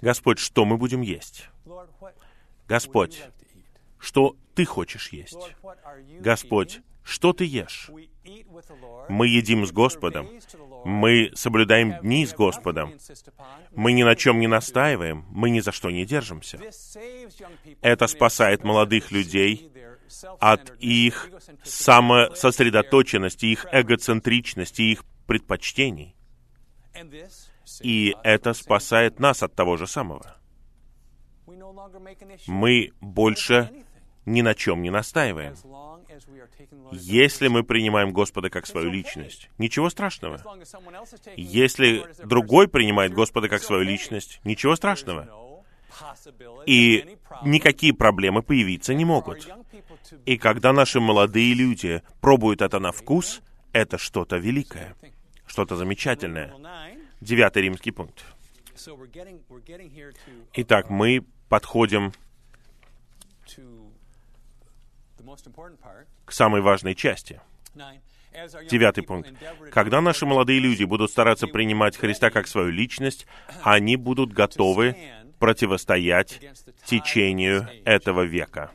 Господь, что мы будем есть? Господь, что ты хочешь есть? Господь, что ты ешь? Мы едим с Господом. Мы соблюдаем дни с Господом. Мы ни на чем не настаиваем. Мы ни за что не держимся. Это спасает молодых людей от их самососредоточенности, их эгоцентричности, их предпочтений. И это спасает нас от того же самого. Мы больше ни на чем не настаиваем. Если мы принимаем Господа как свою личность, ничего страшного. Если другой принимает Господа как свою личность, ничего страшного. И никакие проблемы появиться не могут. И когда наши молодые люди пробуют это на вкус, это что-то великое, что-то замечательное. Девятый римский пункт. Итак, мы подходим к самой важной части. Девятый пункт. Когда наши молодые люди будут стараться принимать Христа как свою личность, они будут готовы противостоять течению этого века.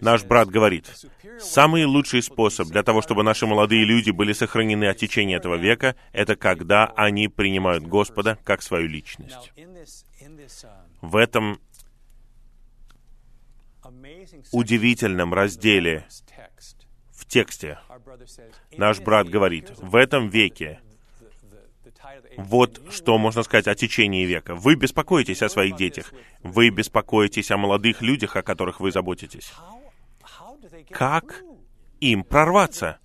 Наш брат говорит, самый лучший способ для того, чтобы наши молодые люди были сохранены от течения этого века, это когда они принимают Господа как свою личность. В этом удивительном разделе в тексте наш брат говорит, в этом веке вот что можно сказать о течении века. Вы беспокоитесь о своих детях. Вы беспокоитесь о молодых людях, о которых вы заботитесь. Как им прорваться?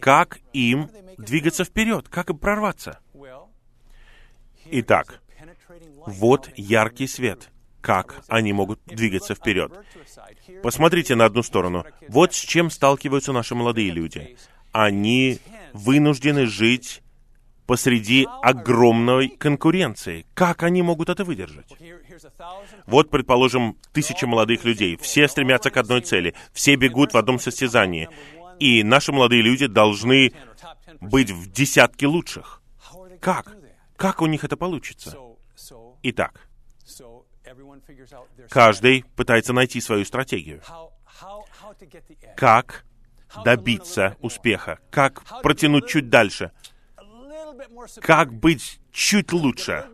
Как им двигаться вперед? Как им прорваться? Итак, вот яркий свет. Как они могут двигаться вперед? Посмотрите на одну сторону. Вот с чем сталкиваются наши молодые люди. Они вынуждены жить посреди огромной конкуренции. Как они могут это выдержать? Вот, предположим, тысяча молодых людей. Все стремятся к одной цели. Все бегут в одном состязании. И наши молодые люди должны быть в десятке лучших. Как? Как у них это получится? Итак, каждый пытается найти свою стратегию. Как добиться успеха? Как протянуть чуть дальше? Как быть чуть лучше?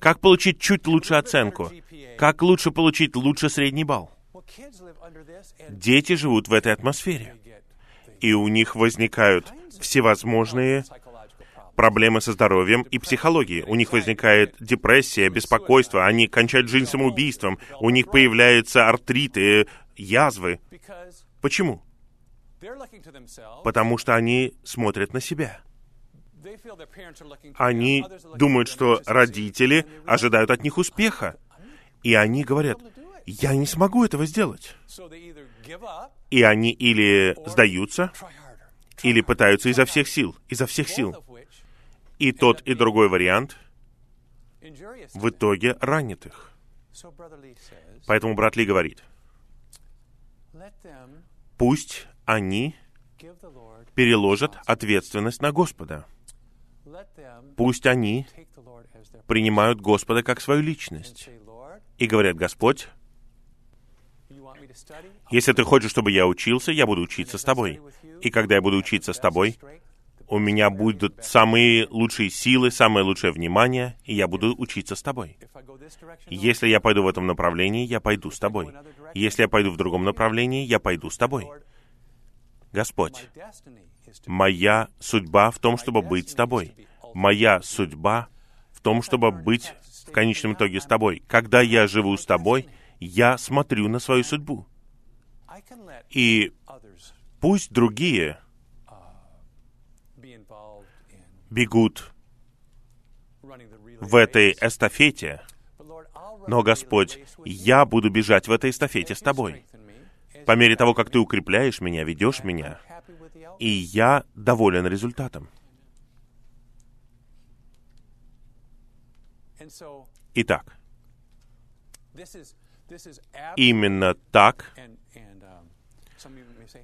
Как получить чуть лучше оценку? Как лучше получить лучше средний балл? Дети живут в этой атмосфере. И у них возникают всевозможные проблемы со здоровьем и психологией. У них возникает депрессия, беспокойство, они кончают жизнь самоубийством, у них появляются артриты, язвы. Почему? Потому что они смотрят на себя. Они думают, что родители ожидают от них успеха. И они говорят, я не смогу этого сделать. И они или сдаются, или пытаются изо всех сил, изо всех сил. И тот, и другой вариант в итоге ранит их. Поэтому брат Ли говорит, пусть они переложат ответственность на Господа. Пусть они принимают Господа как свою личность и говорят, Господь, если ты хочешь, чтобы я учился, я буду учиться с тобой. И когда я буду учиться с тобой, у меня будут самые лучшие силы, самое лучшее внимание, и я буду учиться с тобой. Если я пойду в этом направлении, я пойду с тобой. Если я пойду в другом направлении, я пойду с тобой. Господь, моя судьба в том, чтобы быть с тобой. Моя судьба в том, чтобы быть в конечном итоге с тобой. Когда я живу с тобой, я смотрю на свою судьбу. И пусть другие бегут в этой эстафете, но, Господь, я буду бежать в этой эстафете с тобой. По мере того, как ты укрепляешь меня, ведешь меня, и я доволен результатом. Итак, именно так, um,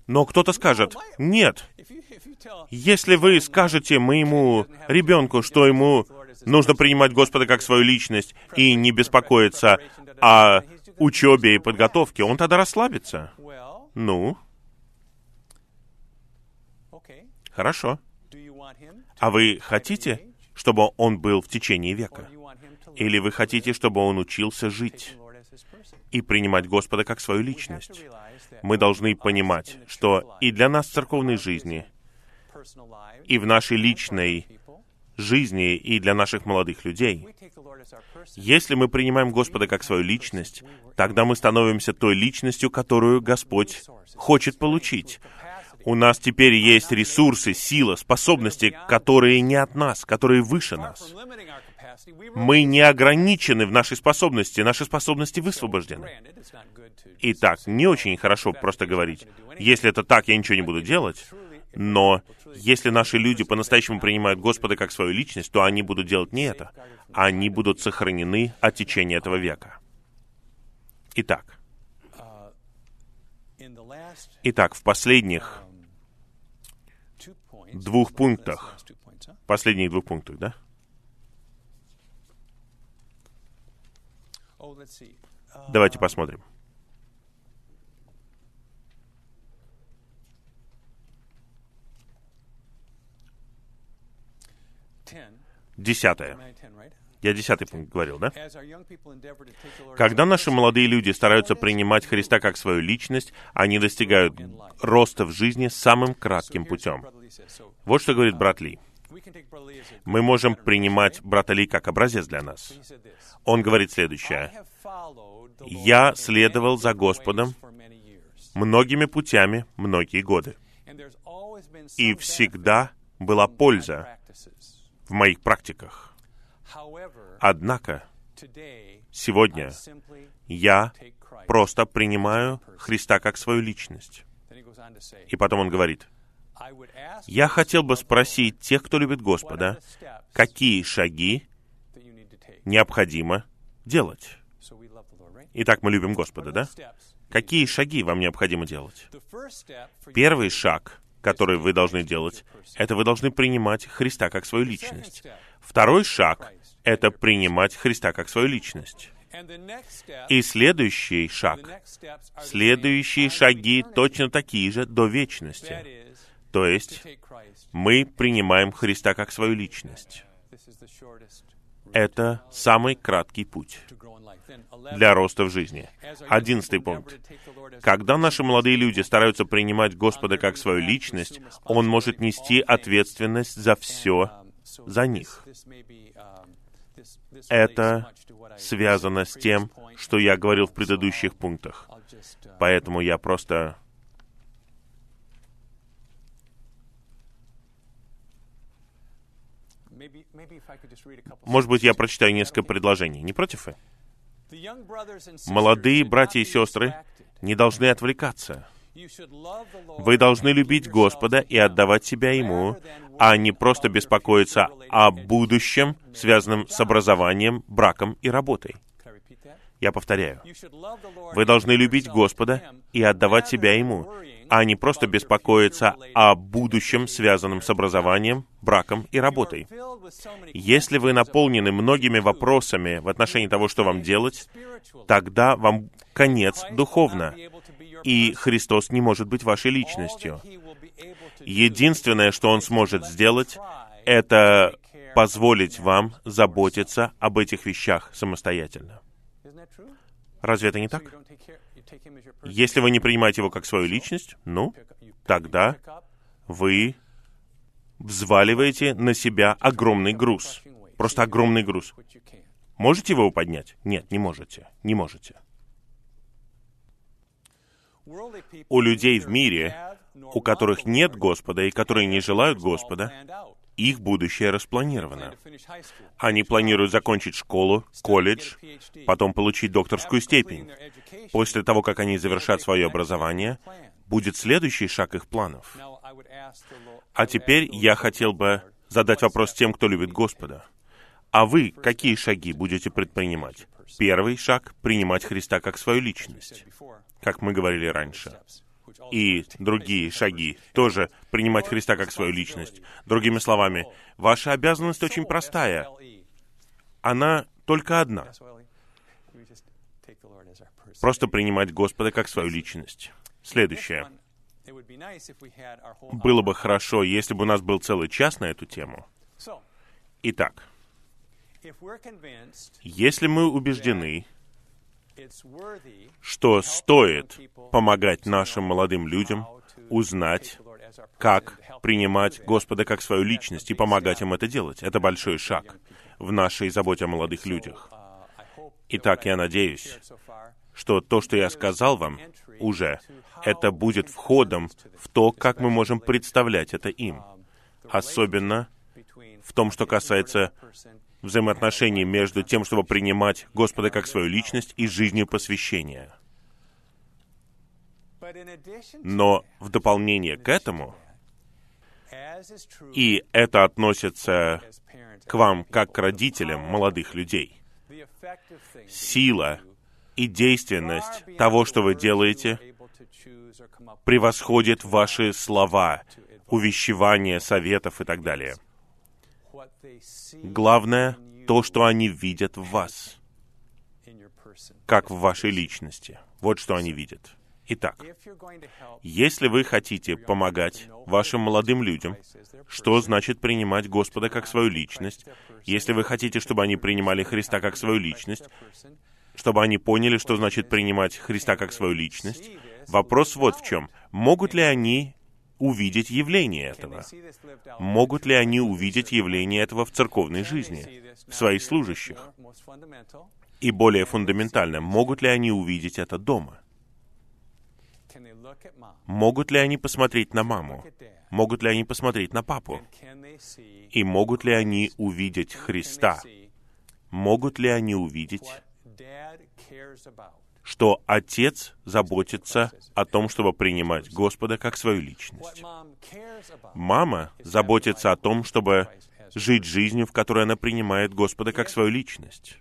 но кто-то скажет, нет, Если вы скажете моему ребенку, что ему нужно принимать Господа как свою личность и не беспокоиться о учебе и подготовке, он тогда расслабится. Ну, хорошо. А вы хотите, чтобы он был в течение века? Или вы хотите, чтобы он учился жить и принимать Господа как свою личность? Мы должны понимать, что и для нас в церковной жизни, и в нашей личной жизни, и для наших молодых людей. Если мы принимаем Господа как свою личность, тогда мы становимся той личностью, которую Господь хочет получить. У нас теперь есть ресурсы, сила, способности, которые не от нас, которые выше нас. Мы не ограничены в нашей способности, наши способности высвобождены. Итак, не очень хорошо просто говорить, если это так, я ничего не буду делать, но если наши люди по-настоящему принимают Господа как свою личность, то они будут делать не это. Они будут сохранены от течения этого века. Итак, итак, в последних, Двух пунктах. последних двух пунктах, да? Давайте посмотрим. Десятое. Я десятый пункт говорил, да? Когда наши молодые люди стараются принимать Христа как свою личность, они достигают роста в жизни самым кратким путем. Вот что говорит брат Ли. Мы можем принимать брата Ли как образец для нас. Он говорит следующее. Я следовал за Господом. Многими путями, многие годы. И всегда была польза в моих практиках. Однако, сегодня я просто принимаю Христа как свою личность. И потом он говорит, я хотел бы спросить тех, кто любит Господа, какие шаги необходимо делать. Итак, мы любим Господа, да? Какие шаги вам необходимо делать? Первый шаг, который вы должны делать, это вы должны принимать Христа как свою личность. Второй шаг — это принимать Христа как свою личность. И следующий шаг, следующие шаги точно такие же до вечности. То есть мы принимаем Христа как свою личность. Это самый краткий путь to grow in life. Then 11, для роста в жизни. Одиннадцатый пункт. Когда наши молодые люди стараются принимать Господа как свою личность, Он может нести ответственность за все за них. um, Это связано с тем, что я говорил в предыдущих пунктах. Uh, Поэтому я просто... Может быть, я прочитаю несколько предложений. Не против вы? Молодые братья и сестры не должны отвлекаться. Вы должны любить Господа и отдавать себя Ему, а не просто беспокоиться о будущем, связанном с образованием, браком и работой. Я повторяю, вы должны любить Господа и отдавать себя Ему, а не просто беспокоиться о будущем, связанном с образованием, браком и работой. Если вы наполнены многими вопросами в отношении того, что вам делать, тогда вам конец духовно, и. Христос не может быть вашей личностью. Единственное, что Он сможет сделать, это позволить вам заботиться об этих вещах самостоятельно. Разве это не так? Если вы не принимаете его как свою личность, ну, тогда вы взваливаете на себя огромный груз. Просто огромный груз. Можете вы его поднять? Нет, не можете. Не можете. У людей в мире, у которых нет Господа и которые не желают Господа, их будущее распланировано. Они планируют закончить школу, колледж, потом получить докторскую степень. После того, как они завершат свое образование, будет следующий шаг их планов. А теперь я хотел бы задать вопрос тем, кто любит Господа. А вы какие шаги будете предпринимать? Первый шаг — принимать Христа как свою личность, как мы говорили раньше. И другие шаги тоже принимать Христа как свою личность. Другими словами, ваша обязанность очень простая. Она только одна. Просто принимать Господа как свою личность. Следующее. Было бы хорошо, если бы у нас был целый час на эту тему. Итак, если мы убеждены, что стоит помогать нашим молодым людям узнать, как принимать Господа как свою личность и помогать им это делать. Это большой шаг в нашей заботе о молодых людях. Итак, я надеюсь, что то, что я сказал вам уже, это будет входом в то, как мы можем представлять это им. Особенно в том, что касается взаимоотношений между тем, чтобы принимать Господа как свою личность и жизнью посвящения. Но в дополнение к этому, и это относится к вам как к родителям молодых людей, сила и действенность того, что вы делаете, превосходит ваши слова, увещевания, советов и так далее. Главное — то, что они видят в вас, как в вашей личности. Вот что они видят. Итак, если вы хотите помогать вашим молодым людям, что значит принимать Господа как свою личность, если вы хотите, чтобы они принимали Христа как свою личность, чтобы они поняли, что значит принимать Христа как свою личность, вопрос вот в чем. Могут ли они увидеть явление этого? Могут ли они увидеть явление этого в церковной жизни, в своих служащих? И более фундаментально, могут ли они увидеть это дома? Могут ли они посмотреть на маму? Могут ли они посмотреть на папу? И могут ли они увидеть Христа? Могут ли они увидеть, что отец заботится о том, чтобы принимать Господа как свою личность? Мама заботится о том, чтобы жить жизнью, в которой она принимает Господа как свою личность.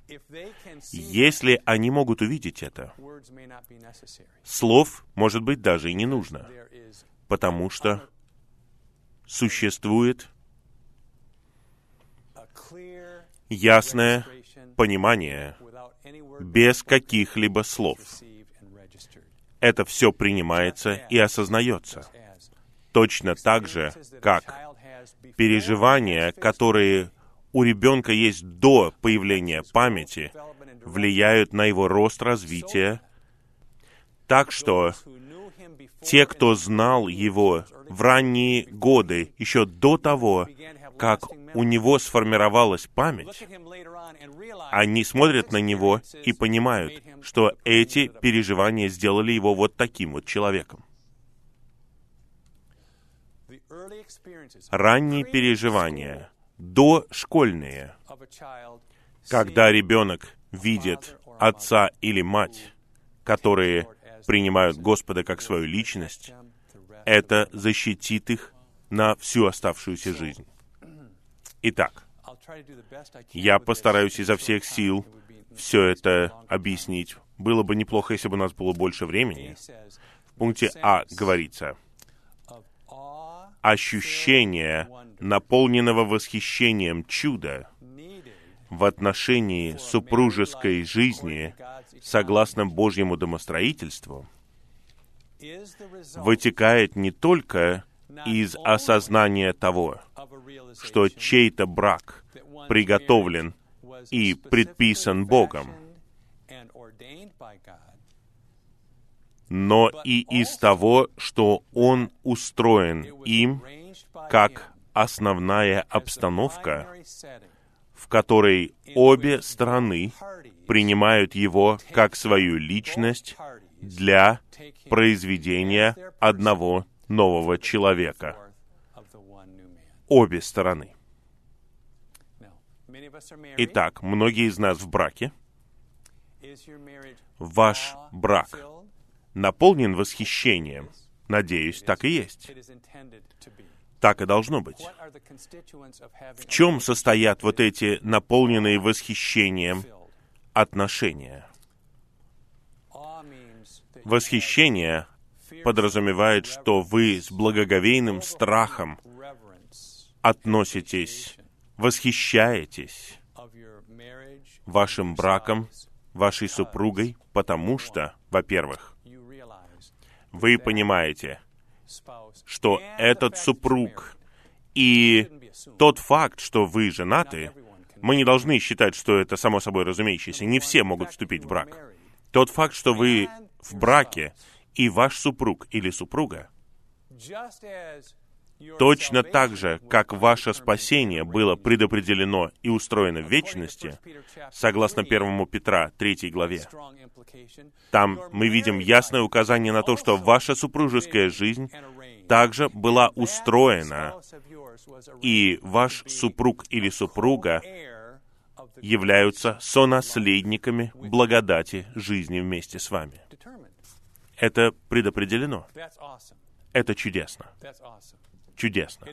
Если они могут увидеть это, слов, может быть, даже и не нужно, потому что существует ясное понимание без каких-либо слов. Это все принимается и осознается. Точно так же, как переживания, которые у ребенка есть до появления памяти, влияют на его рост развития, так что те, кто знал его в ранние годы, еще до того, как у него сформировалась память, они смотрят на него и понимают, что эти переживания сделали его вот таким вот человеком. Ранние переживания, дошкольные, когда ребенок видит отца или мать, которые принимают Господа как свою личность, это защитит их на всю оставшуюся жизнь. Итак, я постараюсь изо всех сил все это объяснить. Было бы неплохо, если бы у нас было больше времени. В пункте А говорится, ощущение наполненного восхищением чуда в отношении супружеской жизни согласно Божьему домостроительству вытекает не только из осознания того, что чей-то брак приготовлен и предписан Богом, но и из того, что он устроен им как основная обстановка, в которой обе стороны принимают его как свою личность для произведения одного нового человека. Обе стороны. Итак, многие из нас в браке. Ваш брак наполнен восхищением. Надеюсь, так и есть. Так и должно быть. В чем состоят вот эти наполненные восхищением отношения? Восхищение подразумевает, что вы с благоговейным страхом относитесь, восхищаетесь вашим браком, вашей супругой, потому что, во-первых, вы понимаете, что этот супруг и тот факт, что вы женаты, мы не должны считать, что это само собой разумеющееся. Не все могут вступить в брак. Тот факт, что вы в браке, и ваш супруг или супруга, точно так же, как ваше спасение было предопределено и устроено в вечности, согласно 1 Петра 3 главе, там мы видим ясное указание на то, что ваша супружеская жизнь также была устроена, и ваш супруг или супруга являются сонаследниками благодати жизни вместе с вами. Это предопределено. Это чудесно. Чудесно.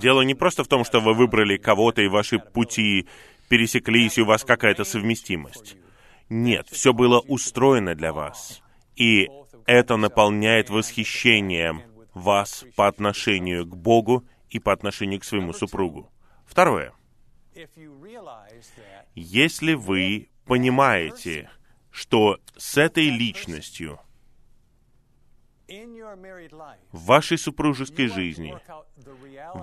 Дело не просто в том, что вы выбрали кого-то, и ваши пути пересеклись, и у вас какая-то совместимость. Нет, все было устроено для вас. И это наполняет восхищением вас по отношению к Богу и по отношению к своему супругу. Второе. Если вы понимаете, что с этой личностью в вашей супружеской жизни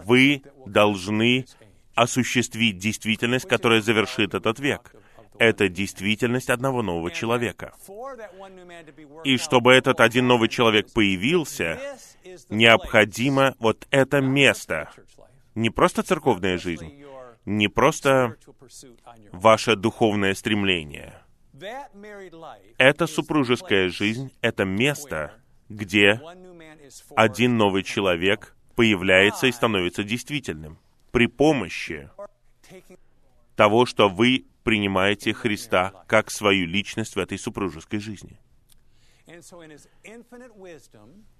вы должны осуществить действительность, которая завершит этот век. Это действительность одного нового человека. И чтобы этот один новый человек появился, необходимо вот это место. Не просто церковная жизнь, не просто ваше духовное стремление. Эта супружеская жизнь — это место, где один новый человек появляется и становится действительным при помощи того, что вы принимаете Христа как свою личность в этой супружеской жизни.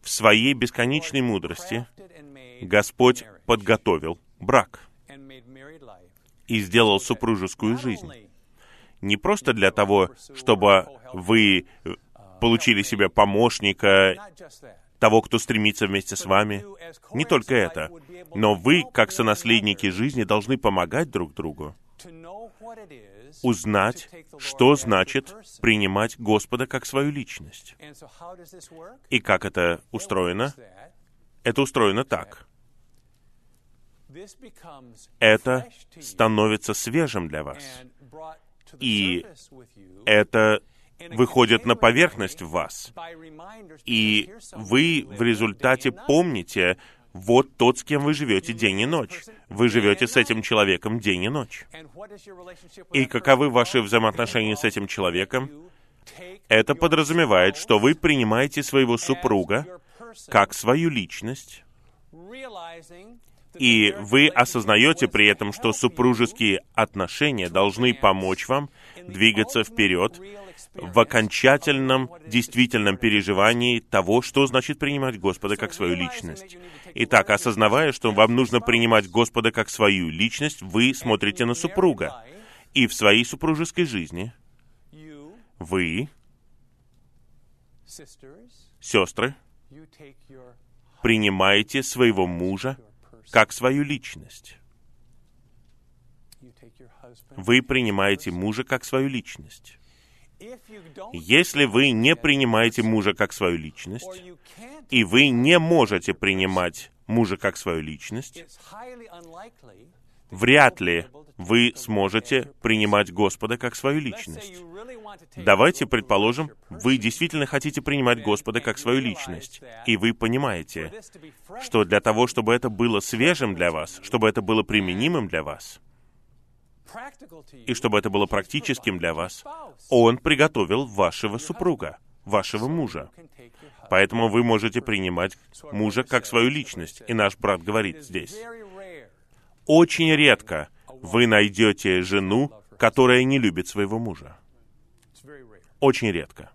В своей бесконечной мудрости Господь подготовил брак и сделал супружескую жизнь не просто для того, чтобы вы получили себе помощника, того, кто стремится вместе с вами. Не только это, но вы, как сонаследники жизни, должны помогать друг другу, узнать, что значит принимать Господа как свою личность. И как это устроено? Это устроено так. Это становится свежим для вас. И это выходит на поверхность в вас. И вы в результате помните, вот тот, с кем вы живете день и ночь. Вы живете с этим человеком день и ночь. И каковы ваши взаимоотношения с этим человеком? Это подразумевает, что вы принимаете своего супруга как свою личность, и вы осознаете при этом, что супружеские отношения должны помочь вам двигаться вперед в окончательном, действительном переживании того, что значит принимать Господа как свою личность. Итак, осознавая, что вам нужно принимать Господа как свою личность, вы смотрите на супруга И в своей супружеской жизни вы, сестры, принимаете своего мужа как свою личность. Вы принимаете мужа как свою личность. Если вы не принимаете мужа как свою личность, и вы не можете принимать мужа как свою личность, вряд ли вы сможете принимать Господа как свою личность. Давайте предположим, вы действительно хотите принимать Господа как свою личность, и вы понимаете, что для того, чтобы это было свежим для вас, чтобы это было применимым для вас, и чтобы это было практическим для вас, Он приготовил вашего супруга, вашего мужа. Поэтому вы можете принимать мужа как свою личность. И наш брат говорит здесь, очень редко вы найдете жену, которая не любит своего мужа. Очень редко.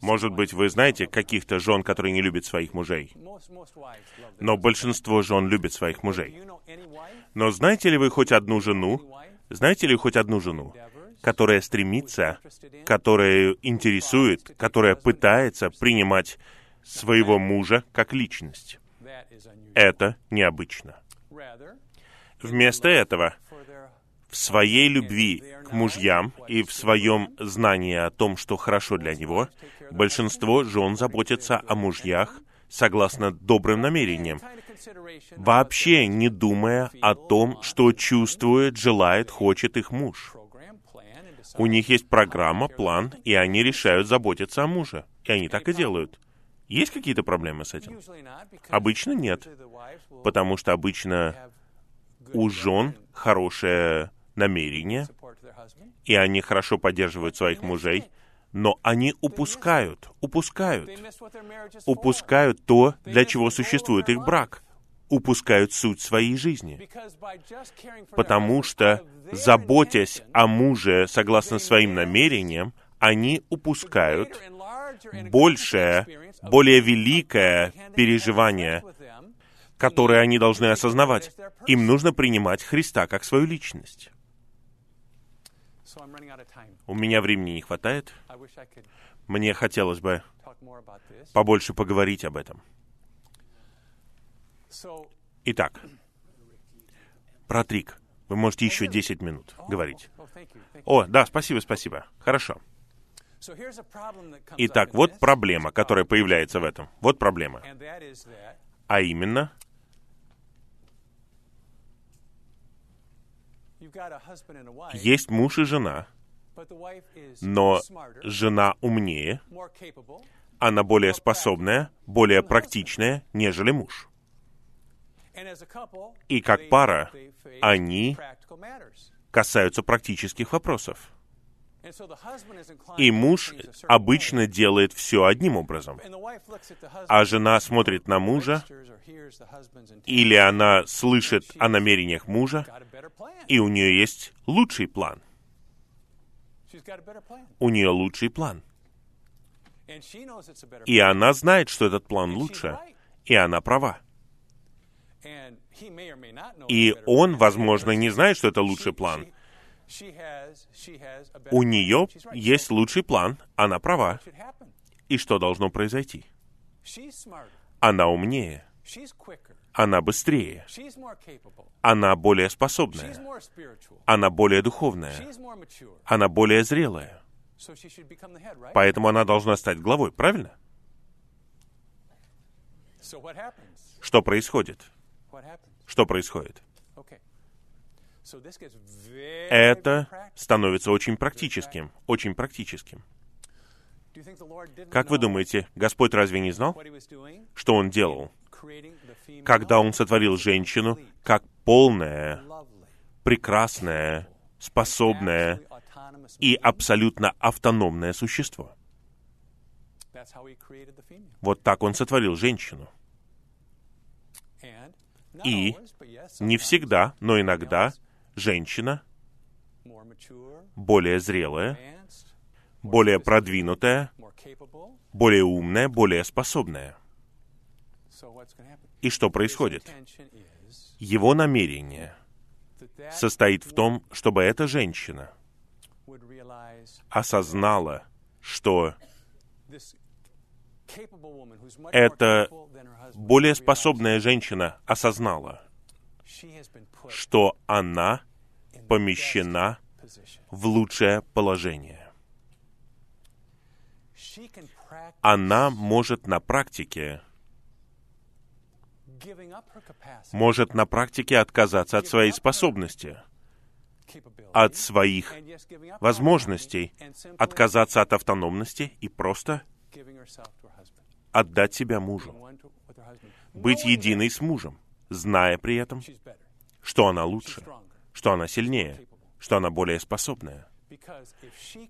Может быть, вы знаете каких-то жен, которые не любят своих мужей. Но большинство жен любят своих мужей. Но знаете ли вы хоть одну жену, знаете ли хоть одну жену, которая стремится, которая интересует, которая пытается принимать своего мужа как личность? Это необычно. Вместо этого, в своей любви к мужьям и в своем знании о том, что хорошо для него, большинство жен заботятся о мужьях согласно добрым намерениям, вообще не думая о том, что чувствует, желает, хочет их муж. У них есть программа, план, и они решают заботиться о муже. И они так и делают. Есть какие-то проблемы с этим? Обычно нет, потому что обычно у жен хорошее намерение, и они хорошо поддерживают своих мужей, но они упускают, упускают, упускают то, для чего существует их брак, упускают суть своей жизни. Потому что, заботясь о муже согласно своим намерениям, они упускают большее, более великое переживание, которое они должны осознавать. Им нужно принимать Христа как свою личность. У меня времени не хватает. Мне хотелось бы побольше поговорить об этом. Итак, про трик. Вы можете еще 10 минут говорить. oh, you. Thank you. О, да, спасибо, спасибо. Хорошо. Итак, вот проблема, которая появляется в этом. Вот проблема. А именно, есть муж и жена, но жена умнее, она более способная, более практичная, нежели муж. И как пара, они касаются практических вопросов. И муж обычно делает все одним образом, а жена смотрит на мужа, или она слышит о намерениях мужа, и у нее есть лучший план. У нее лучший план. И она знает, что этот план лучше, и она права. И он, возможно, не знает, что это лучший план. У нее есть лучший план, она права. И что должно произойти? Она умнее, она быстрее, она более способная, она более духовная, она более зрелая. Поэтому она должна стать главой, правильно? Что происходит? Что происходит? Это становится очень практическим, очень практическим. Как вы думаете, Господь разве не знал, что Он делал, когда Он сотворил женщину как полное, прекрасное, способное и абсолютно автономное существо? Вот так Он сотворил женщину. И не всегда, но иногда женщина более зрелая, более продвинутая, более умная, более способная. И что происходит? Его намерение состоит в том, чтобы эта женщина осознала, что эта более способная женщина осознала, что она помещена в лучшее положение. Она может на практике, может на практике отказаться от своей способности, от своих возможностей, отказаться от автономности и просто отдать себя мужу, быть единой с мужем, зная при этом, что она лучше. Что она сильнее, что она более способная.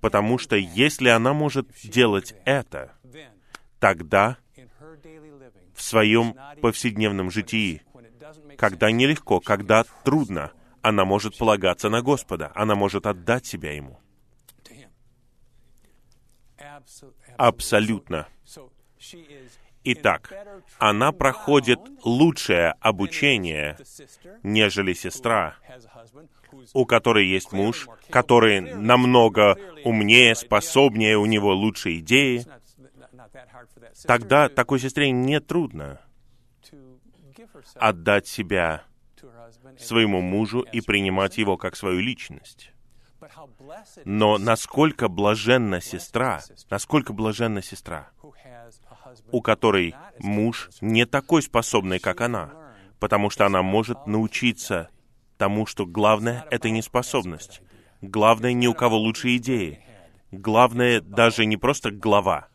Потому что если она может делать это, тогда в своем повседневном житии, когда нелегко, когда трудно, она может полагаться на Господа, она может отдать себя Ему. Абсолютно. Итак, она проходит лучшее обучение, нежели сестра, у которой есть муж, который намного умнее, способнее, у него лучшие идеи, тогда такой сестре не трудно отдать себя своему мужу и принимать его как свою личность. Но насколько блаженна сестра, насколько блаженна сестра, у которой муж не такой способный, как она, потому что она может научиться тому, что главное — это не способность. Главное, ни у кого лучше идеи. Главное даже не просто глава,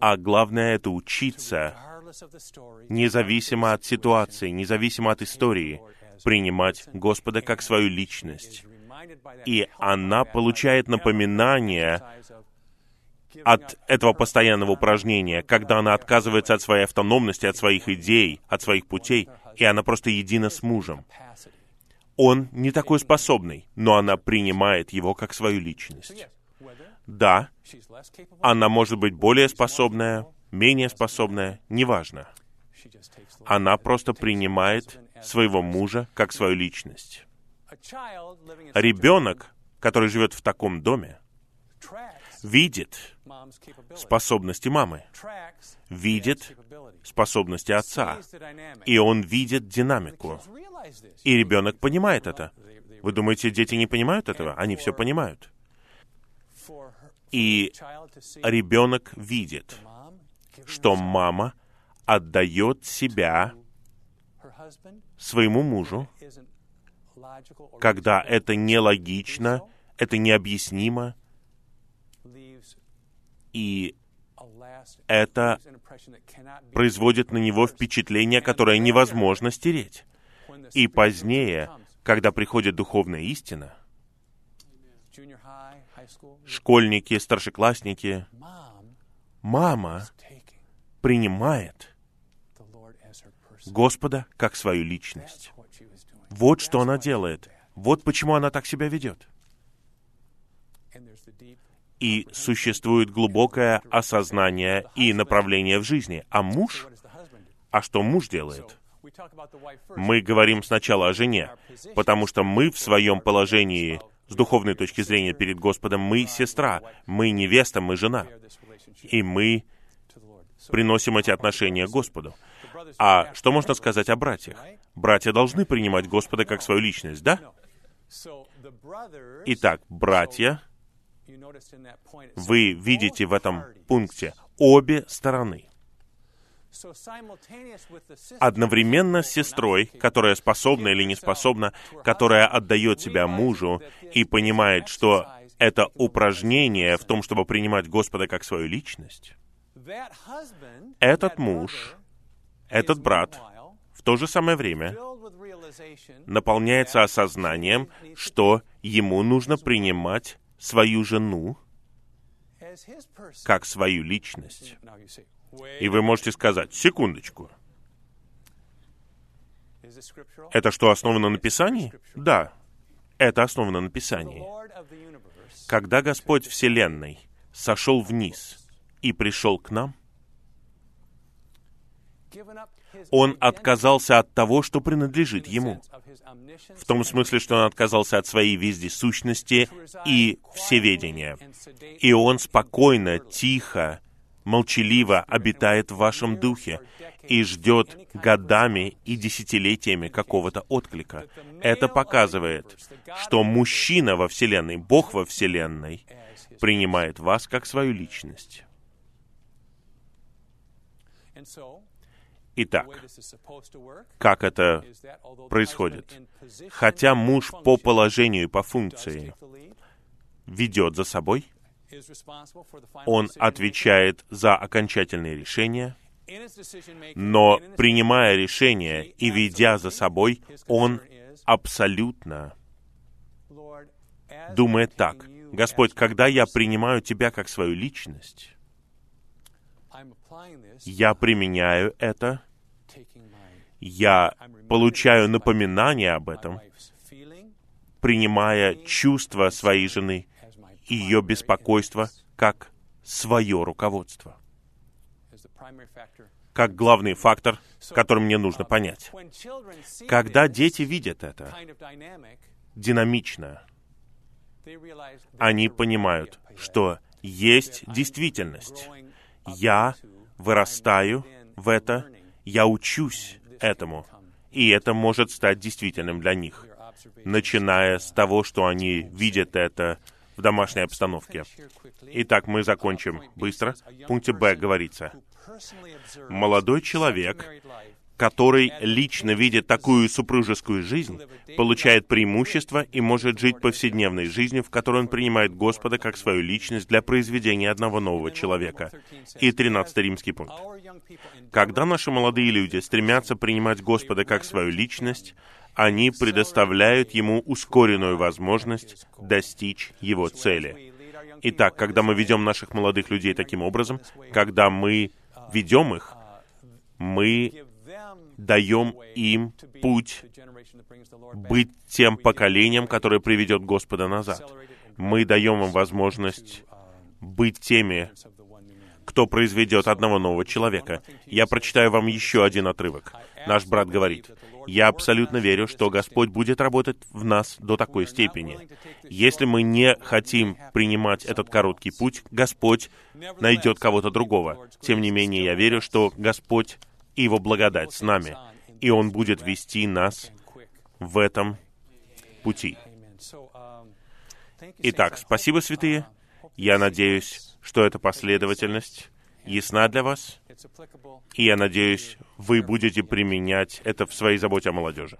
а главное — это учиться, независимо от ситуации, независимо от истории, принимать Господа как свою личность. И она получает напоминание от этого постоянного упражнения, когда она отказывается от своей автономности, от своих идей, от своих путей, и она просто едина с мужем. Он не такой способный, но она принимает его как свою личность. Да, она может быть более способная, менее способная, неважно. Она просто принимает своего мужа как свою личность. Ребенок, который живет в таком доме, видит способности мамы, видит способности отца, и он видит динамику. И ребенок понимает это. Вы думаете, дети не понимают этого? Они все понимают. И ребенок видит, что мама отдает себя своему мужу, когда это нелогично, это необъяснимо, и это производит на него впечатление, которое невозможно стереть. И позднее, когда приходит духовная истина, школьники, старшеклассники, мама принимает. Господа как свою личность. Вот что она делает. Вот почему она так себя ведет. И существует глубокое осознание и направление в жизни. А муж? А что муж делает? Мы говорим сначала о жене, потому что мы в своем положении, с духовной точки зрения перед Господом, мы сестра, мы невеста, мы жена. И мы приносим эти отношения Господу. А что можно сказать о братьях? Братья должны принимать Господа как свою личность, да? Итак, братья, вы видите в этом пункте обе стороны. Одновременно с сестрой, которая способна или не способна, которая отдает себя мужу и понимает, что это упражнение в том, чтобы принимать Господа как свою личность, этот муж, этот брат в то же самое время наполняется осознанием, что ему нужно принимать свою жену как свою личность. И вы можете сказать, секундочку, это что, основано на Писании? Да, это основано на Писании. Когда Господь Вселенной сошел вниз и пришел к нам, Он отказался от того, что принадлежит ему. В том смысле, что он отказался от своей вездесущности и всеведения. И он спокойно, тихо, молчаливо обитает в вашем духе и ждет годами и десятилетиями какого-то отклика. Это показывает, что мужчина во Вселенной, Бог во Вселенной, принимает вас как свою личность. Итак, как это происходит? Хотя муж по положению и по функции ведет за собой, он отвечает за окончательные решения, но принимая решение и ведя за собой, он абсолютно думает так. Господь, когда я принимаю Тебя как свою личность, я применяю это, я получаю напоминание об этом, принимая чувства своей жены и ее беспокойство как свое руководство, как главный фактор, который мне нужно понять. Когда дети видят это динамично, они понимают, что есть действительность. Я вырастаю в это, я учусь этому, и это может стать действительным для них, начиная с того, что они видят это в домашней обстановке. Итак, мы закончим быстро. В пункте Б говорится, молодой человек, который лично видит такую супружескую жизнь, получает преимущество и может жить повседневной жизнью, в которой он принимает Господа как свою личность для произведения одного нового человека. И 13 римский пункт. Когда наши молодые люди стремятся принимать Господа как свою личность, они предоставляют ему ускоренную возможность достичь его цели. Итак, когда мы ведем наших молодых людей таким образом, когда мы ведем их, мы даем им путь быть тем поколением, которое приведет Господа назад. Мы даем им возможность быть теми, кто произведет одного нового человека. Я прочитаю вам еще один отрывок. Наш брат говорит, «Я абсолютно верю, что Господь будет работать в нас до такой степени. Если мы не хотим принимать этот короткий путь, Господь найдет кого-то другого. Тем не менее, я верю, что Господь и Его благодать с нами, и Он будет вести нас в этом пути. Итак, спасибо, святые. Я надеюсь, что эта последовательность ясна для вас, и я надеюсь, вы будете применять это в своей заботе о молодежи.